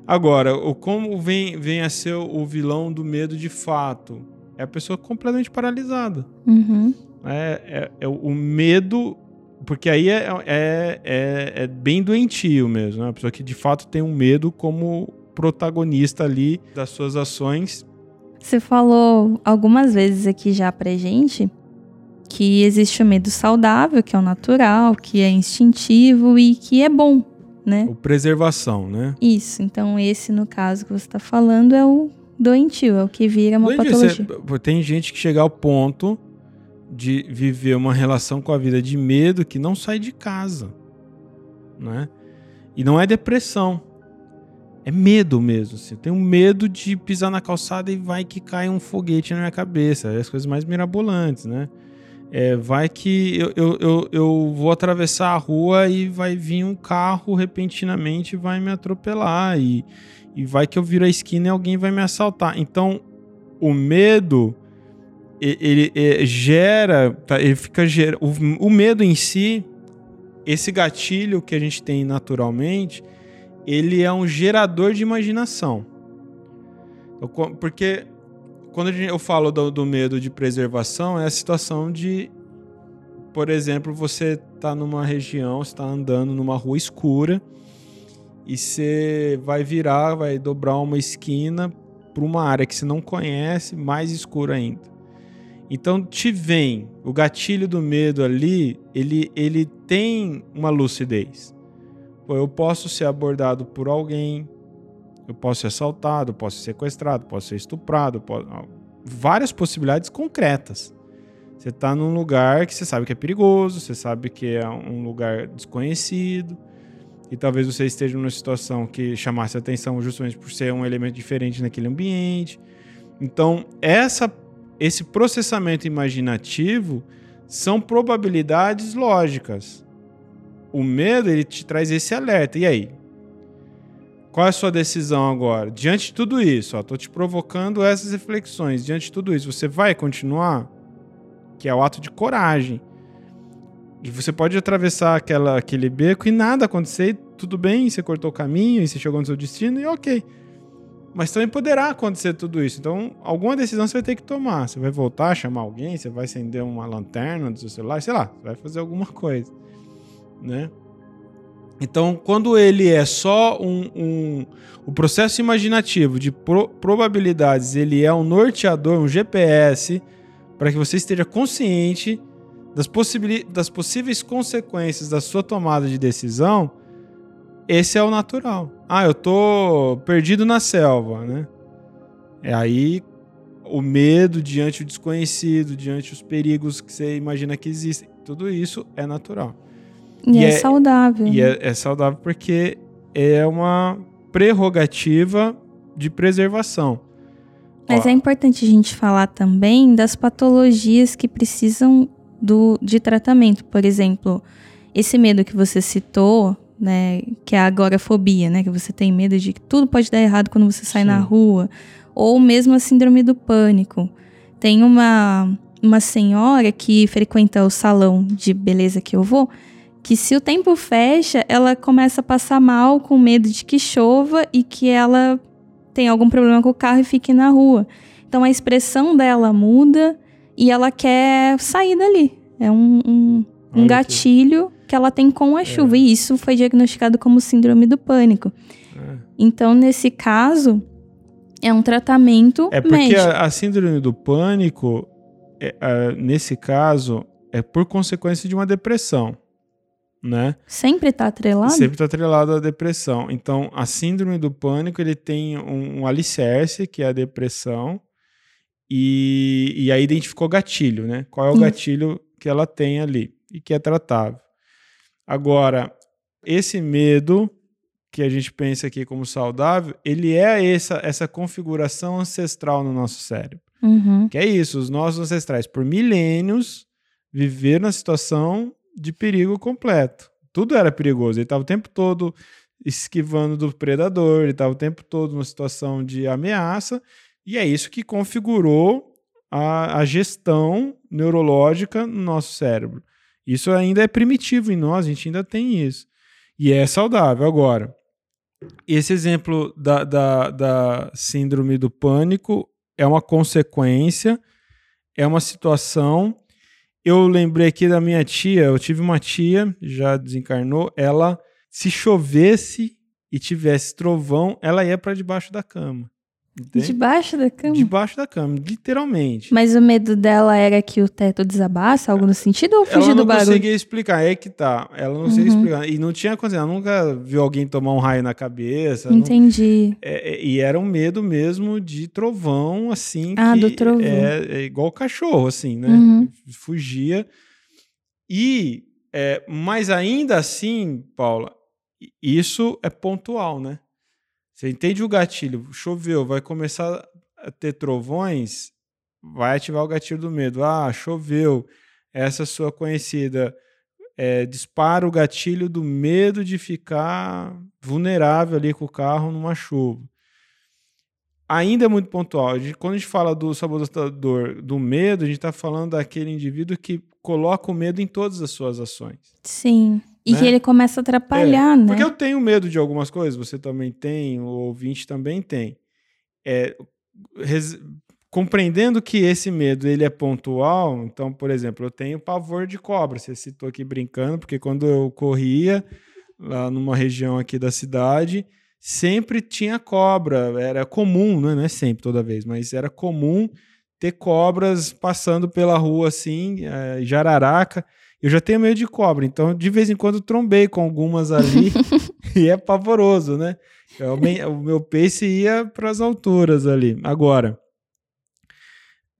Agora, o como vem, vem a ser o vilão do medo de fato? É a pessoa completamente paralisada. Uhum. É, é, é, o medo, porque aí é, é, é, é, bem doentio mesmo, né? A pessoa que de fato tem um medo como protagonista ali das suas ações. Você falou algumas vezes aqui já pra gente que existe o medo saudável, que é o natural, que é instintivo e que é bom, né? O preservação, né? Isso. Então, esse, no caso que você está falando, é o doentio, é o que vira uma doentio, patologia. Você, tem gente que chega ao ponto de viver uma relação com a vida de medo que não sai de casa, né? E não é depressão. É medo mesmo. Assim. Eu tenho medo de pisar na calçada e vai que cai um foguete na minha cabeça. É as coisas mais mirabolantes, né? É, vai que eu, eu, eu, eu, vou atravessar a rua e vai vir um carro repentinamente e vai me atropelar. E, e vai que eu viro a esquina e alguém vai me assaltar. Então, o medo, ele, ele gera, tá, ele fica gera, o, o medo em si, esse gatilho que a gente tem naturalmente, ele é um gerador de imaginação. Então, porque quando eu falo do, do, medo de preservação, é a situação de, por exemplo, você tá numa região, está andando numa rua escura e você vai virar, vai dobrar uma esquina para uma área que você não conhece, mais escura ainda. Então te vem o gatilho do medo ali, ele, ele tem uma lucidez. Pô, eu posso ser abordado por alguém, eu posso ser assaltado, posso ser sequestrado, posso ser estuprado, posso... várias possibilidades concretas. Você está num lugar que você sabe que é perigoso, você sabe que é um lugar desconhecido, e talvez você esteja numa situação que chamasse atenção justamente por ser um elemento diferente naquele ambiente. Então, essa, esse processamento imaginativo são probabilidades lógicas. O medo ele te traz esse alerta. E aí? Qual é a sua decisão agora? Diante de tudo isso, ó, tô te provocando essas reflexões. Diante de tudo isso, você vai continuar? Que é o ato de coragem. E você pode atravessar aquela, aquele beco e nada acontecer, tudo bem, você cortou o caminho e você chegou no seu destino e ok. Mas também poderá acontecer tudo isso. Então, alguma decisão você vai ter que tomar. Você vai voltar, chamar alguém, você vai acender uma lanterna do seu celular, sei lá, você vai fazer alguma coisa, né? Então, quando ele é só um, um o processo imaginativo de pro, probabilidades, ele é um norteador, um GPS para que você esteja consciente das, das possíveis consequências da sua tomada de decisão. Esse é o natural. Ah, eu tô perdido na selva, né? É aí o medo diante o desconhecido, diante os perigos que você imagina que existem. Tudo isso é natural. E, e é, é, saudável. E é, é saudável porque é uma prerrogativa de preservação. Mas Ó. é importante a gente falar também das patologias que precisam do, de tratamento. Por exemplo, esse medo que você citou, né, que é a agorafobia, né, que você tem medo de que tudo pode dar errado quando você sai Sim. na rua, ou mesmo a síndrome do pânico. Tem uma, uma senhora que frequenta o salão de beleza que eu vou, que se o tempo fecha, ela começa a passar mal com medo de que chova e que ela tem algum problema com o carro e fique na rua. Então a expressão dela muda e ela quer sair dali. É um, um, um gatilho que ela tem com a chuva. É. E isso foi diagnosticado como síndrome do pânico. É. Então, nesse caso, É um tratamento É porque a, a síndrome do pânico, é, a- nesse caso, é por consequência de uma depressão, né? Sempre tá atrelado? Sempre está atrelado à depressão. Então, a síndrome do pânico, ele tem um, um alicerce, que é a depressão, e, e aí identificou gatilho, né? Qual é o Isso. gatilho que ela tem ali e que é tratável. Agora, esse medo que a gente pensa aqui como saudável, ele é essa, essa configuração ancestral no nosso cérebro. Uhum. Que é isso, os nossos ancestrais, por milênios, viveram na situação de perigo completo. Tudo era perigoso. Ele estava o tempo todo esquivando do predador, ele estava o tempo todo numa situação de ameaça, e é isso que configurou a, a gestão neurológica no nosso cérebro. Isso ainda é primitivo em nós, a gente ainda tem isso. E é saudável. Agora, esse exemplo da, da, da síndrome do pânico é uma consequência, é uma situação. Eu lembrei aqui da minha tia, eu tive uma tia, já desencarnou, ela, se chovesse e tivesse trovão, ela ia para debaixo da cama. Entende? Debaixo da cama? Debaixo da cama, literalmente. Mas o medo dela era que o teto desabasse, algo no sentido, ou fugir ela do não barulho? conseguia explicar, é que tá. Ela não conseguia Uhum. explicar. E não tinha acontecido, ela nunca viu alguém tomar um raio na cabeça. não- Entendi. É, é, e era um medo mesmo de trovão, assim. Ah, do trovão. É, é igual cachorro, assim, né? Uhum. Fugia. E, é, mas ainda assim, Paula, isso é pontual, né? Você entende o gatilho, choveu, vai começar a ter trovões, vai ativar o gatilho do medo. Ah, choveu, essa sua conhecida é, dispara o gatilho do medo de ficar vulnerável ali com o carro numa chuva. Ainda é muito pontual. A gente- Quando a gente fala do sabotador do medo, a gente está falando daquele indivíduo que coloca o medo em todas as suas ações. Sim. E Né? que ele começa a atrapalhar, né? Porque eu tenho medo de algumas coisas, você também tem, o ouvinte também tem. É, res- compreendendo que esse medo ele é pontual, então, por exemplo, eu tenho pavor de cobra. Você citou aqui brincando, porque quando eu corria lá numa região aqui da cidade, sempre tinha cobra. Era comum, né? não é sempre, toda vez, mas era comum ter cobras passando pela rua assim, eh, jararaca. Eu já tenho medo de cobra, então de vez em quando trombei com algumas ali e é pavoroso, né? Eu aumen- o meu pace ia para as alturas ali. Agora,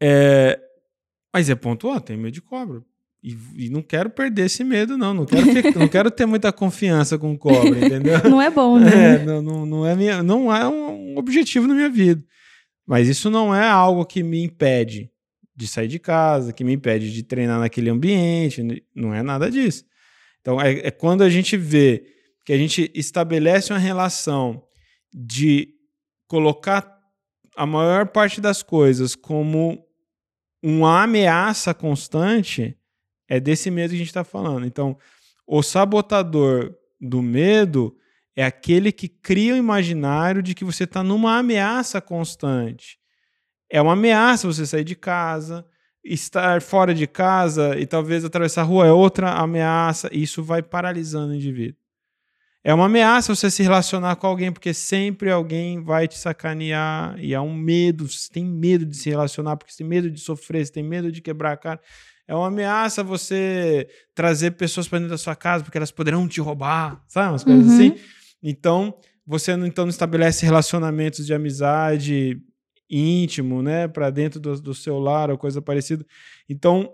é, mas é pontual, tenho medo de cobra. E, e não quero perder esse medo, não. Não quero, ter, não quero ter muita confiança com cobra, entendeu? Não é bom, né? É, não, não, não é, minha, não é um objetivo na minha vida. Mas isso não é algo que me impede de sair de casa, que me impede de treinar naquele ambiente. Não é nada disso. Então, é, é quando a gente vê que a gente estabelece uma relação de colocar a maior parte das coisas como uma ameaça constante, é desse medo que a gente está falando. Então, o sabotador do medo é aquele que cria o imaginário de que você está numa ameaça constante. É uma ameaça você sair de casa, estar fora de casa e talvez atravessar a rua é outra ameaça. E isso vai paralisando o indivíduo. É uma ameaça você se relacionar com alguém, porque sempre alguém vai te sacanear e há um medo. Você tem medo de se relacionar, porque você tem medo de sofrer, você tem medo de quebrar a cara. É uma ameaça você trazer pessoas para dentro da sua casa, porque elas poderão te roubar, sabe? Umas coisas Uhum. assim. Então, você então, não estabelece relacionamentos de amizade íntimo, né? Para dentro do, do seu lar ou coisa parecida. Então,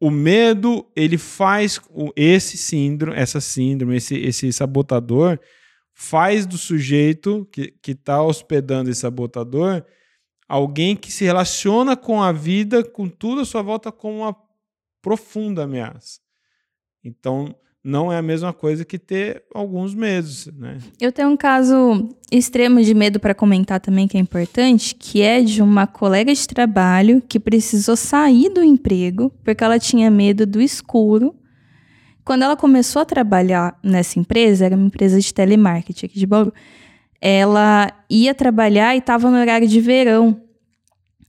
o medo, ele faz esse síndrome, essa síndrome, esse, esse sabotador, faz do sujeito que está hospedando esse sabotador alguém que se relaciona com a vida, com tudo à sua volta, com uma profunda ameaça. Então, não é a mesma coisa que ter alguns medos, né? Eu tenho um caso extremo de medo para comentar também que é importante, que é de uma colega de trabalho que precisou sair do emprego porque ela tinha medo do escuro. Quando ela começou a trabalhar nessa empresa, era uma empresa de telemarketing aqui de Bauru, ela ia trabalhar e estava no horário de verão.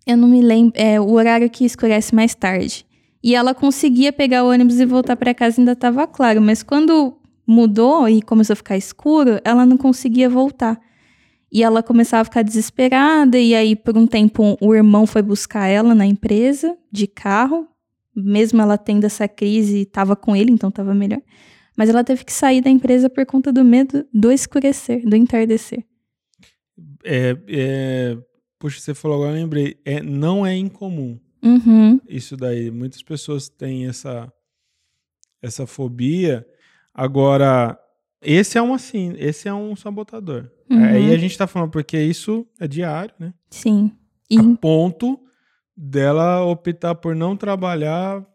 Eu não me lembro, é o horário que escurece mais tarde. E ela conseguia pegar o ônibus e voltar para casa ainda estava claro, mas quando mudou e começou a ficar escuro, ela não conseguia voltar. E ela começava a ficar desesperada, e aí, por um tempo, o irmão foi buscar ela na empresa de carro, mesmo ela tendo essa crise, estava com ele, então estava melhor. Mas ela teve que sair da empresa por conta do medo do escurecer, do entardecer. É, é, puxa, você falou agora, lembrei. É, não é incomum Uhum. isso daí. Muitas pessoas têm essa, essa fobia. Agora, esse é um assim, esse é um sabotador. Uhum. Aí a gente tá falando porque isso é diário, né? Sim. E, A ponto dela optar por não trabalhar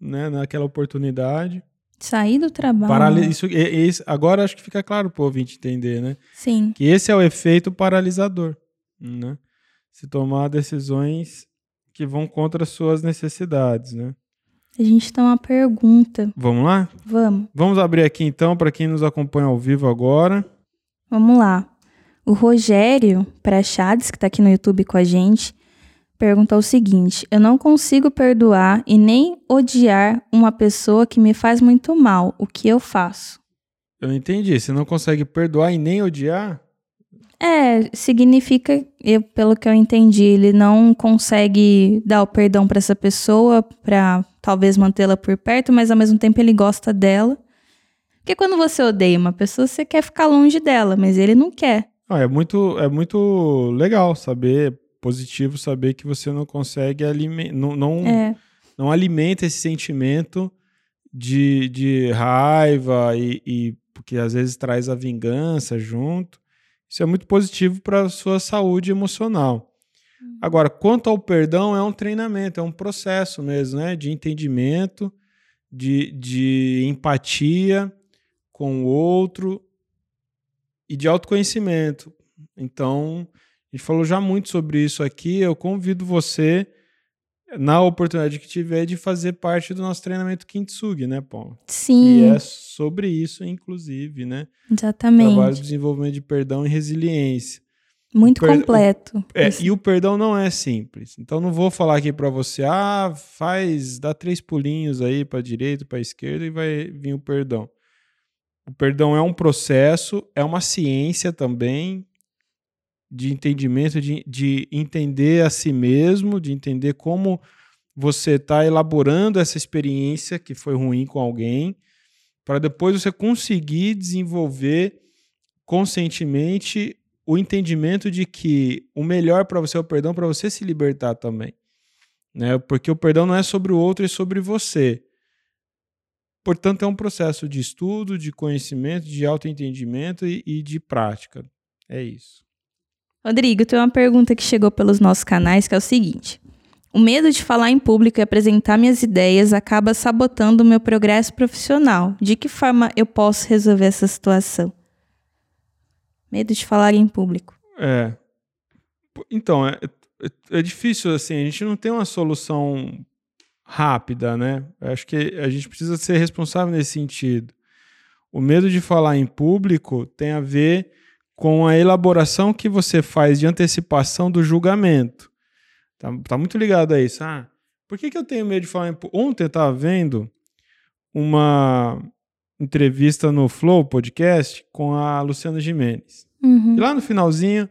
né, naquela oportunidade. sair do trabalho. Parali- isso, isso- agora acho que fica claro pro ouvinte entender, né? Sim. Que esse é o efeito paralisador, né? Se tomar decisões que vão contra as suas necessidades, né? A gente tem uma pergunta. Vamos lá? Vamos. Vamos abrir aqui então para quem nos acompanha ao vivo agora. Vamos lá. O Rogério Prachades, que tá aqui no YouTube com a gente, perguntou o seguinte: Eu não consigo perdoar e nem odiar uma pessoa que me faz muito mal. O que eu faço? Eu entendi. Você não consegue perdoar e nem odiar? É, significa, eu, pelo que eu entendi, ele não consegue dar o perdão pra essa pessoa, pra talvez mantê-la por perto, mas ao mesmo tempo ele gosta dela. Porque quando você odeia uma pessoa, você quer ficar longe dela, mas ele não quer. Ah, é muito, é muito legal saber, positivo saber que você não consegue alimentar, não, não, É, não alimenta esse sentimento de, de raiva e, e porque às vezes traz a vingança junto. Isso é muito positivo para a sua saúde emocional. Agora, quanto ao perdão, é um treinamento, é um processo mesmo, né? De entendimento, de, de empatia com o outro e de autoconhecimento. Então, a gente falou já muito sobre isso aqui. Eu convido você, na oportunidade que tiver, de fazer parte do nosso treinamento Kintsugi, né, Paulo? sim, E é sobre isso, inclusive, né? exatamente. Trabalho de desenvolvimento de perdão e resiliência. Muito per- completo. É, e o perdão não é simples. Então não vou falar aqui para você, ah, faz, dá três pulinhos aí para direita, para esquerda e vai vir o perdão. O perdão é um processo, é uma ciência também de entendimento, de, de entender a si mesmo, de entender como você está elaborando essa experiência que foi ruim com alguém, para depois você conseguir desenvolver conscientemente o entendimento de que o melhor para você é o perdão para você se libertar também. Né? Porque o perdão não é sobre o outro, é sobre você. Portanto, é um processo de estudo, de conhecimento, de autoentendimento e, e de prática. É isso. Rodrigo, tem uma pergunta que chegou pelos nossos canais que é o seguinte: O medo de falar em público e apresentar minhas ideias acaba sabotando o meu progresso profissional. De que forma eu posso resolver essa situação? Medo de falar em público. É. Então, é, é- é difícil assim, a gente não tem uma solução rápida, né? Acho que a gente precisa ser responsável nesse sentido. O medo de falar em público tem a ver com a elaboração que você faz de antecipação do julgamento. Tá, tá muito ligado a isso. Ah, por que, que eu tenho medo de falar? Ontem eu estava vendo uma entrevista no Flow Podcast com a Luciana Gimenez. Uhum. E lá no finalzinho,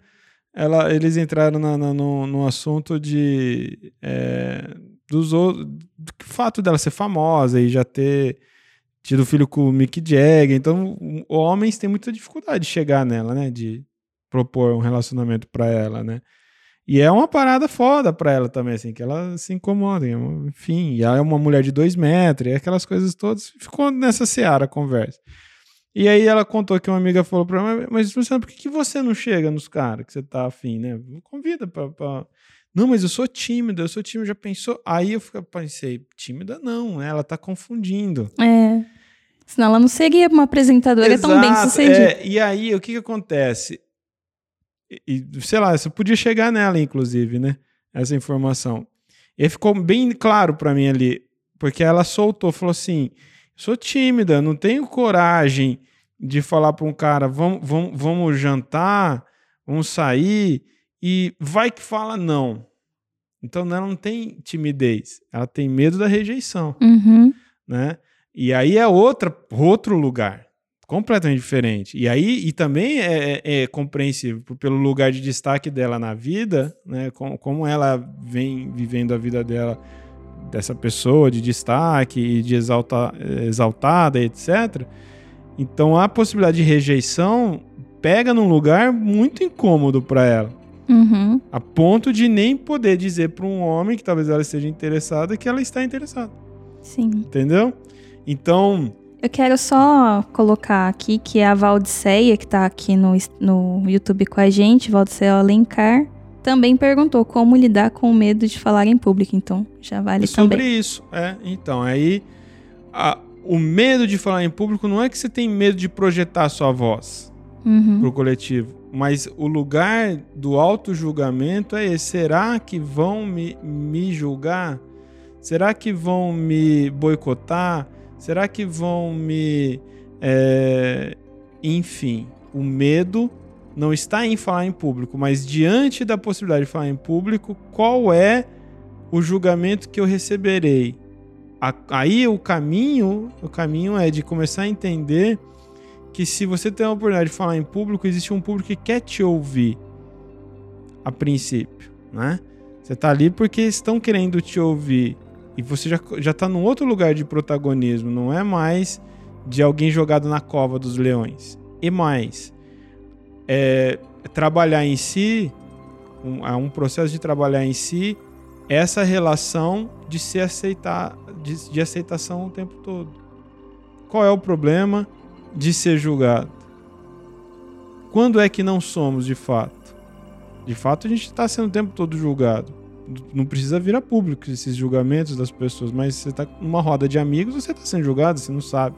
ela, eles entraram na, na- no, no assunto de é, dos outros, do fato dela ser famosa e já ter tido filho com o Mick Jagger. Então, homens têm muita dificuldade de chegar nela, né? De propor um relacionamento pra ela, né? E é uma parada foda pra ela também, assim, que ela se incomoda. Enfim, e ela é uma mulher de dois metros, e aquelas coisas todas. Ficou nessa seara a conversa. E aí ela contou que uma amiga falou pra ela, mas Luciano, por que, que você não chega nos caras que você tá afim, né? Convida pra, pra- Não, mas eu sou tímida, eu sou tímida, já pensou? Aí eu pensei, tímida não, né? Ela tá confundindo. É. Senão ela não seria uma apresentadora tão bem Exato, sucedida. é, e aí, o que que acontece? E, sei lá, você podia chegar nela, inclusive, né? Essa informação. E ficou bem claro pra mim ali, porque ela soltou, falou assim: sou tímida, não tenho coragem de falar pra um cara, vamos, vamos, vamos jantar, vamos sair, e vai que fala não. Então ela não tem timidez, ela tem medo da rejeição Uhum. né? E aí é outra, outro lugar, completamente diferente. E aí, e também é, é, é compreensível pelo lugar de destaque dela na vida, né? Como, como ela vem vivendo a vida dela, dessa pessoa de destaque, de exalta, exaltada, etc. Então a possibilidade de rejeição pega num lugar muito incômodo para ela. Uhum. A ponto de nem poder dizer para um homem que talvez ela esteja interessada que ela está interessada. Sim. Entendeu? Então, eu quero só colocar aqui que é a Valdiceia, que está aqui no, no YouTube com a gente, Valdiceia Alencar, também perguntou como lidar com o medo de falar em público. Então, já vale é sobre também. isso. É, então, aí a, o medo de falar em público não é que você tem medo de projetar a sua voz uhum. pro coletivo, mas o lugar do auto-julgamento é esse. Será que vão me, me julgar? Será que vão me boicotar? Será que vão me. É, enfim, o medo não está em falar em público, mas diante da possibilidade de falar em público, qual é o julgamento que eu receberei? Aí o caminho, o caminho é de começar a entender que se você tem a oportunidade de falar em público, existe um público que quer te ouvir a princípio, né? Você está ali porque estão querendo te ouvir. E você já, já tá num outro lugar de protagonismo, não é mais de alguém jogado na cova dos leões. E mais, é, trabalhar em si, um, é um processo de trabalhar em si essa relação de se aceitar, de, de aceitação o tempo todo. Qual é o problema de ser julgado? Quando é que não somos de fato? De fato, a gente está sendo o tempo todo julgado não precisa vir a público esses julgamentos das pessoas, mas você está numa roda de amigos, você está sendo julgado, você não sabe,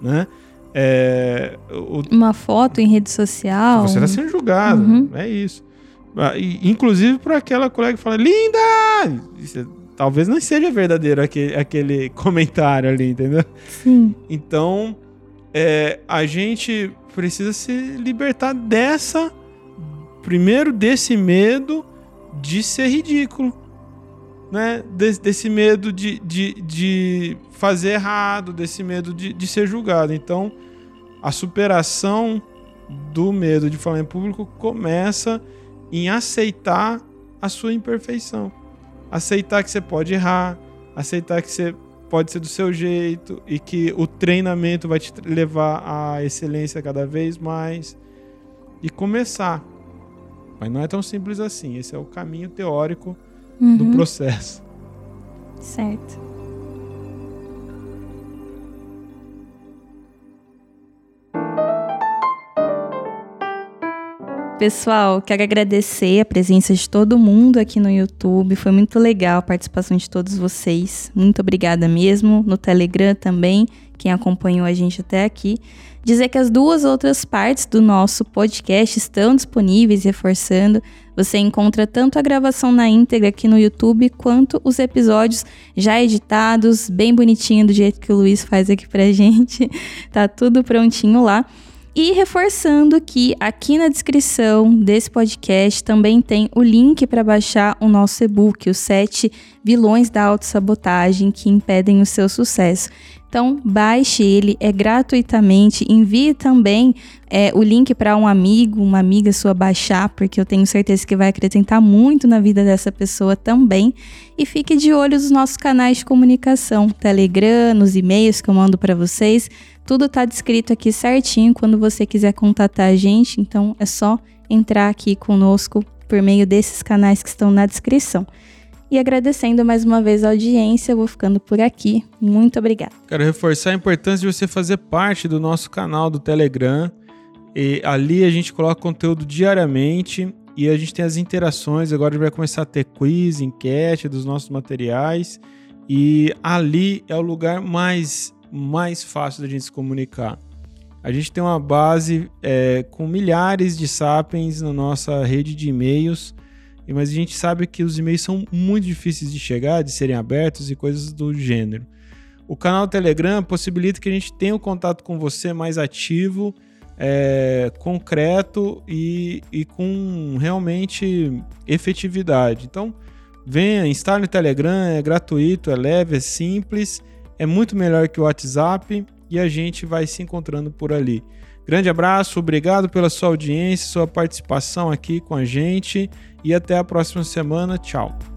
né? É, o, Uma foto em rede social. Você está sendo julgado, uhum. é isso. Ah, inclusive por aquela colega que fala, linda! Isso, talvez não seja verdadeiro aquele, aquele comentário ali, entendeu? Sim. Então, é, a gente precisa se libertar dessa, primeiro desse medo de ser ridículo, né? Des, desse medo de, de, de fazer errado, desse medo de, de ser julgado. Então, a superação do medo de falar em público começa em aceitar a sua imperfeição. Aceitar que você pode errar, aceitar que você pode ser do seu jeito e que o treinamento vai te levar à excelência cada vez mais e começar mas não é tão simples assim. Esse é o caminho teórico uhum. do processo. Certo. Pessoal, quero agradecer a presença de todo mundo aqui no YouTube. Foi muito legal a participação de todos vocês. Muito obrigada mesmo. No Telegram também, quem acompanhou a gente até aqui dizer que as duas outras partes do nosso podcast estão disponíveis, reforçando. Você encontra tanto a gravação na íntegra aqui no YouTube, quanto os episódios já editados, bem bonitinho, do jeito que o Luiz faz aqui pra gente. tá tudo prontinho lá. E reforçando que aqui na descrição desse podcast também tem o link para baixar o nosso e-book, Os Sete Vilões da Autossabotagem que Impedem o Seu Sucesso. Então, baixe ele, é gratuitamente. Envie também é, o link para um amigo, uma amiga sua baixar, porque eu tenho certeza que vai acrescentar muito na vida dessa pessoa também. E fique de olho nos nossos canais de comunicação, Telegram, nos e-mails que eu mando para vocês. Tudo está descrito aqui certinho quando você quiser contatar a gente. Então, é só entrar aqui conosco por meio desses canais que estão na descrição. E agradecendo mais uma vez a audiência, eu vou ficando por aqui. Muito obrigada. Quero reforçar a importância de você fazer parte do nosso canal do Telegram. E ali a gente coloca conteúdo diariamente e a gente tem as interações. Agora a gente vai começar a ter quiz, enquete dos nossos materiais. E ali é o lugar mais, mais fácil da gente se comunicar. A gente tem uma base é, com milhares de sapiens na nossa rede de e-mails mas a gente sabe que os e-mails são muito difíceis de chegar, de serem abertos e coisas do gênero. O canal Telegram possibilita que a gente tenha um contato com você mais ativo, é, concreto e, e com realmente efetividade. Então, venha, instale o Telegram, é gratuito, é leve, é simples, é muito melhor que o WhatsApp e a gente vai se encontrando por ali. Grande abraço, obrigado pela sua audiência, sua participação aqui com a gente e até a próxima semana. Tchau.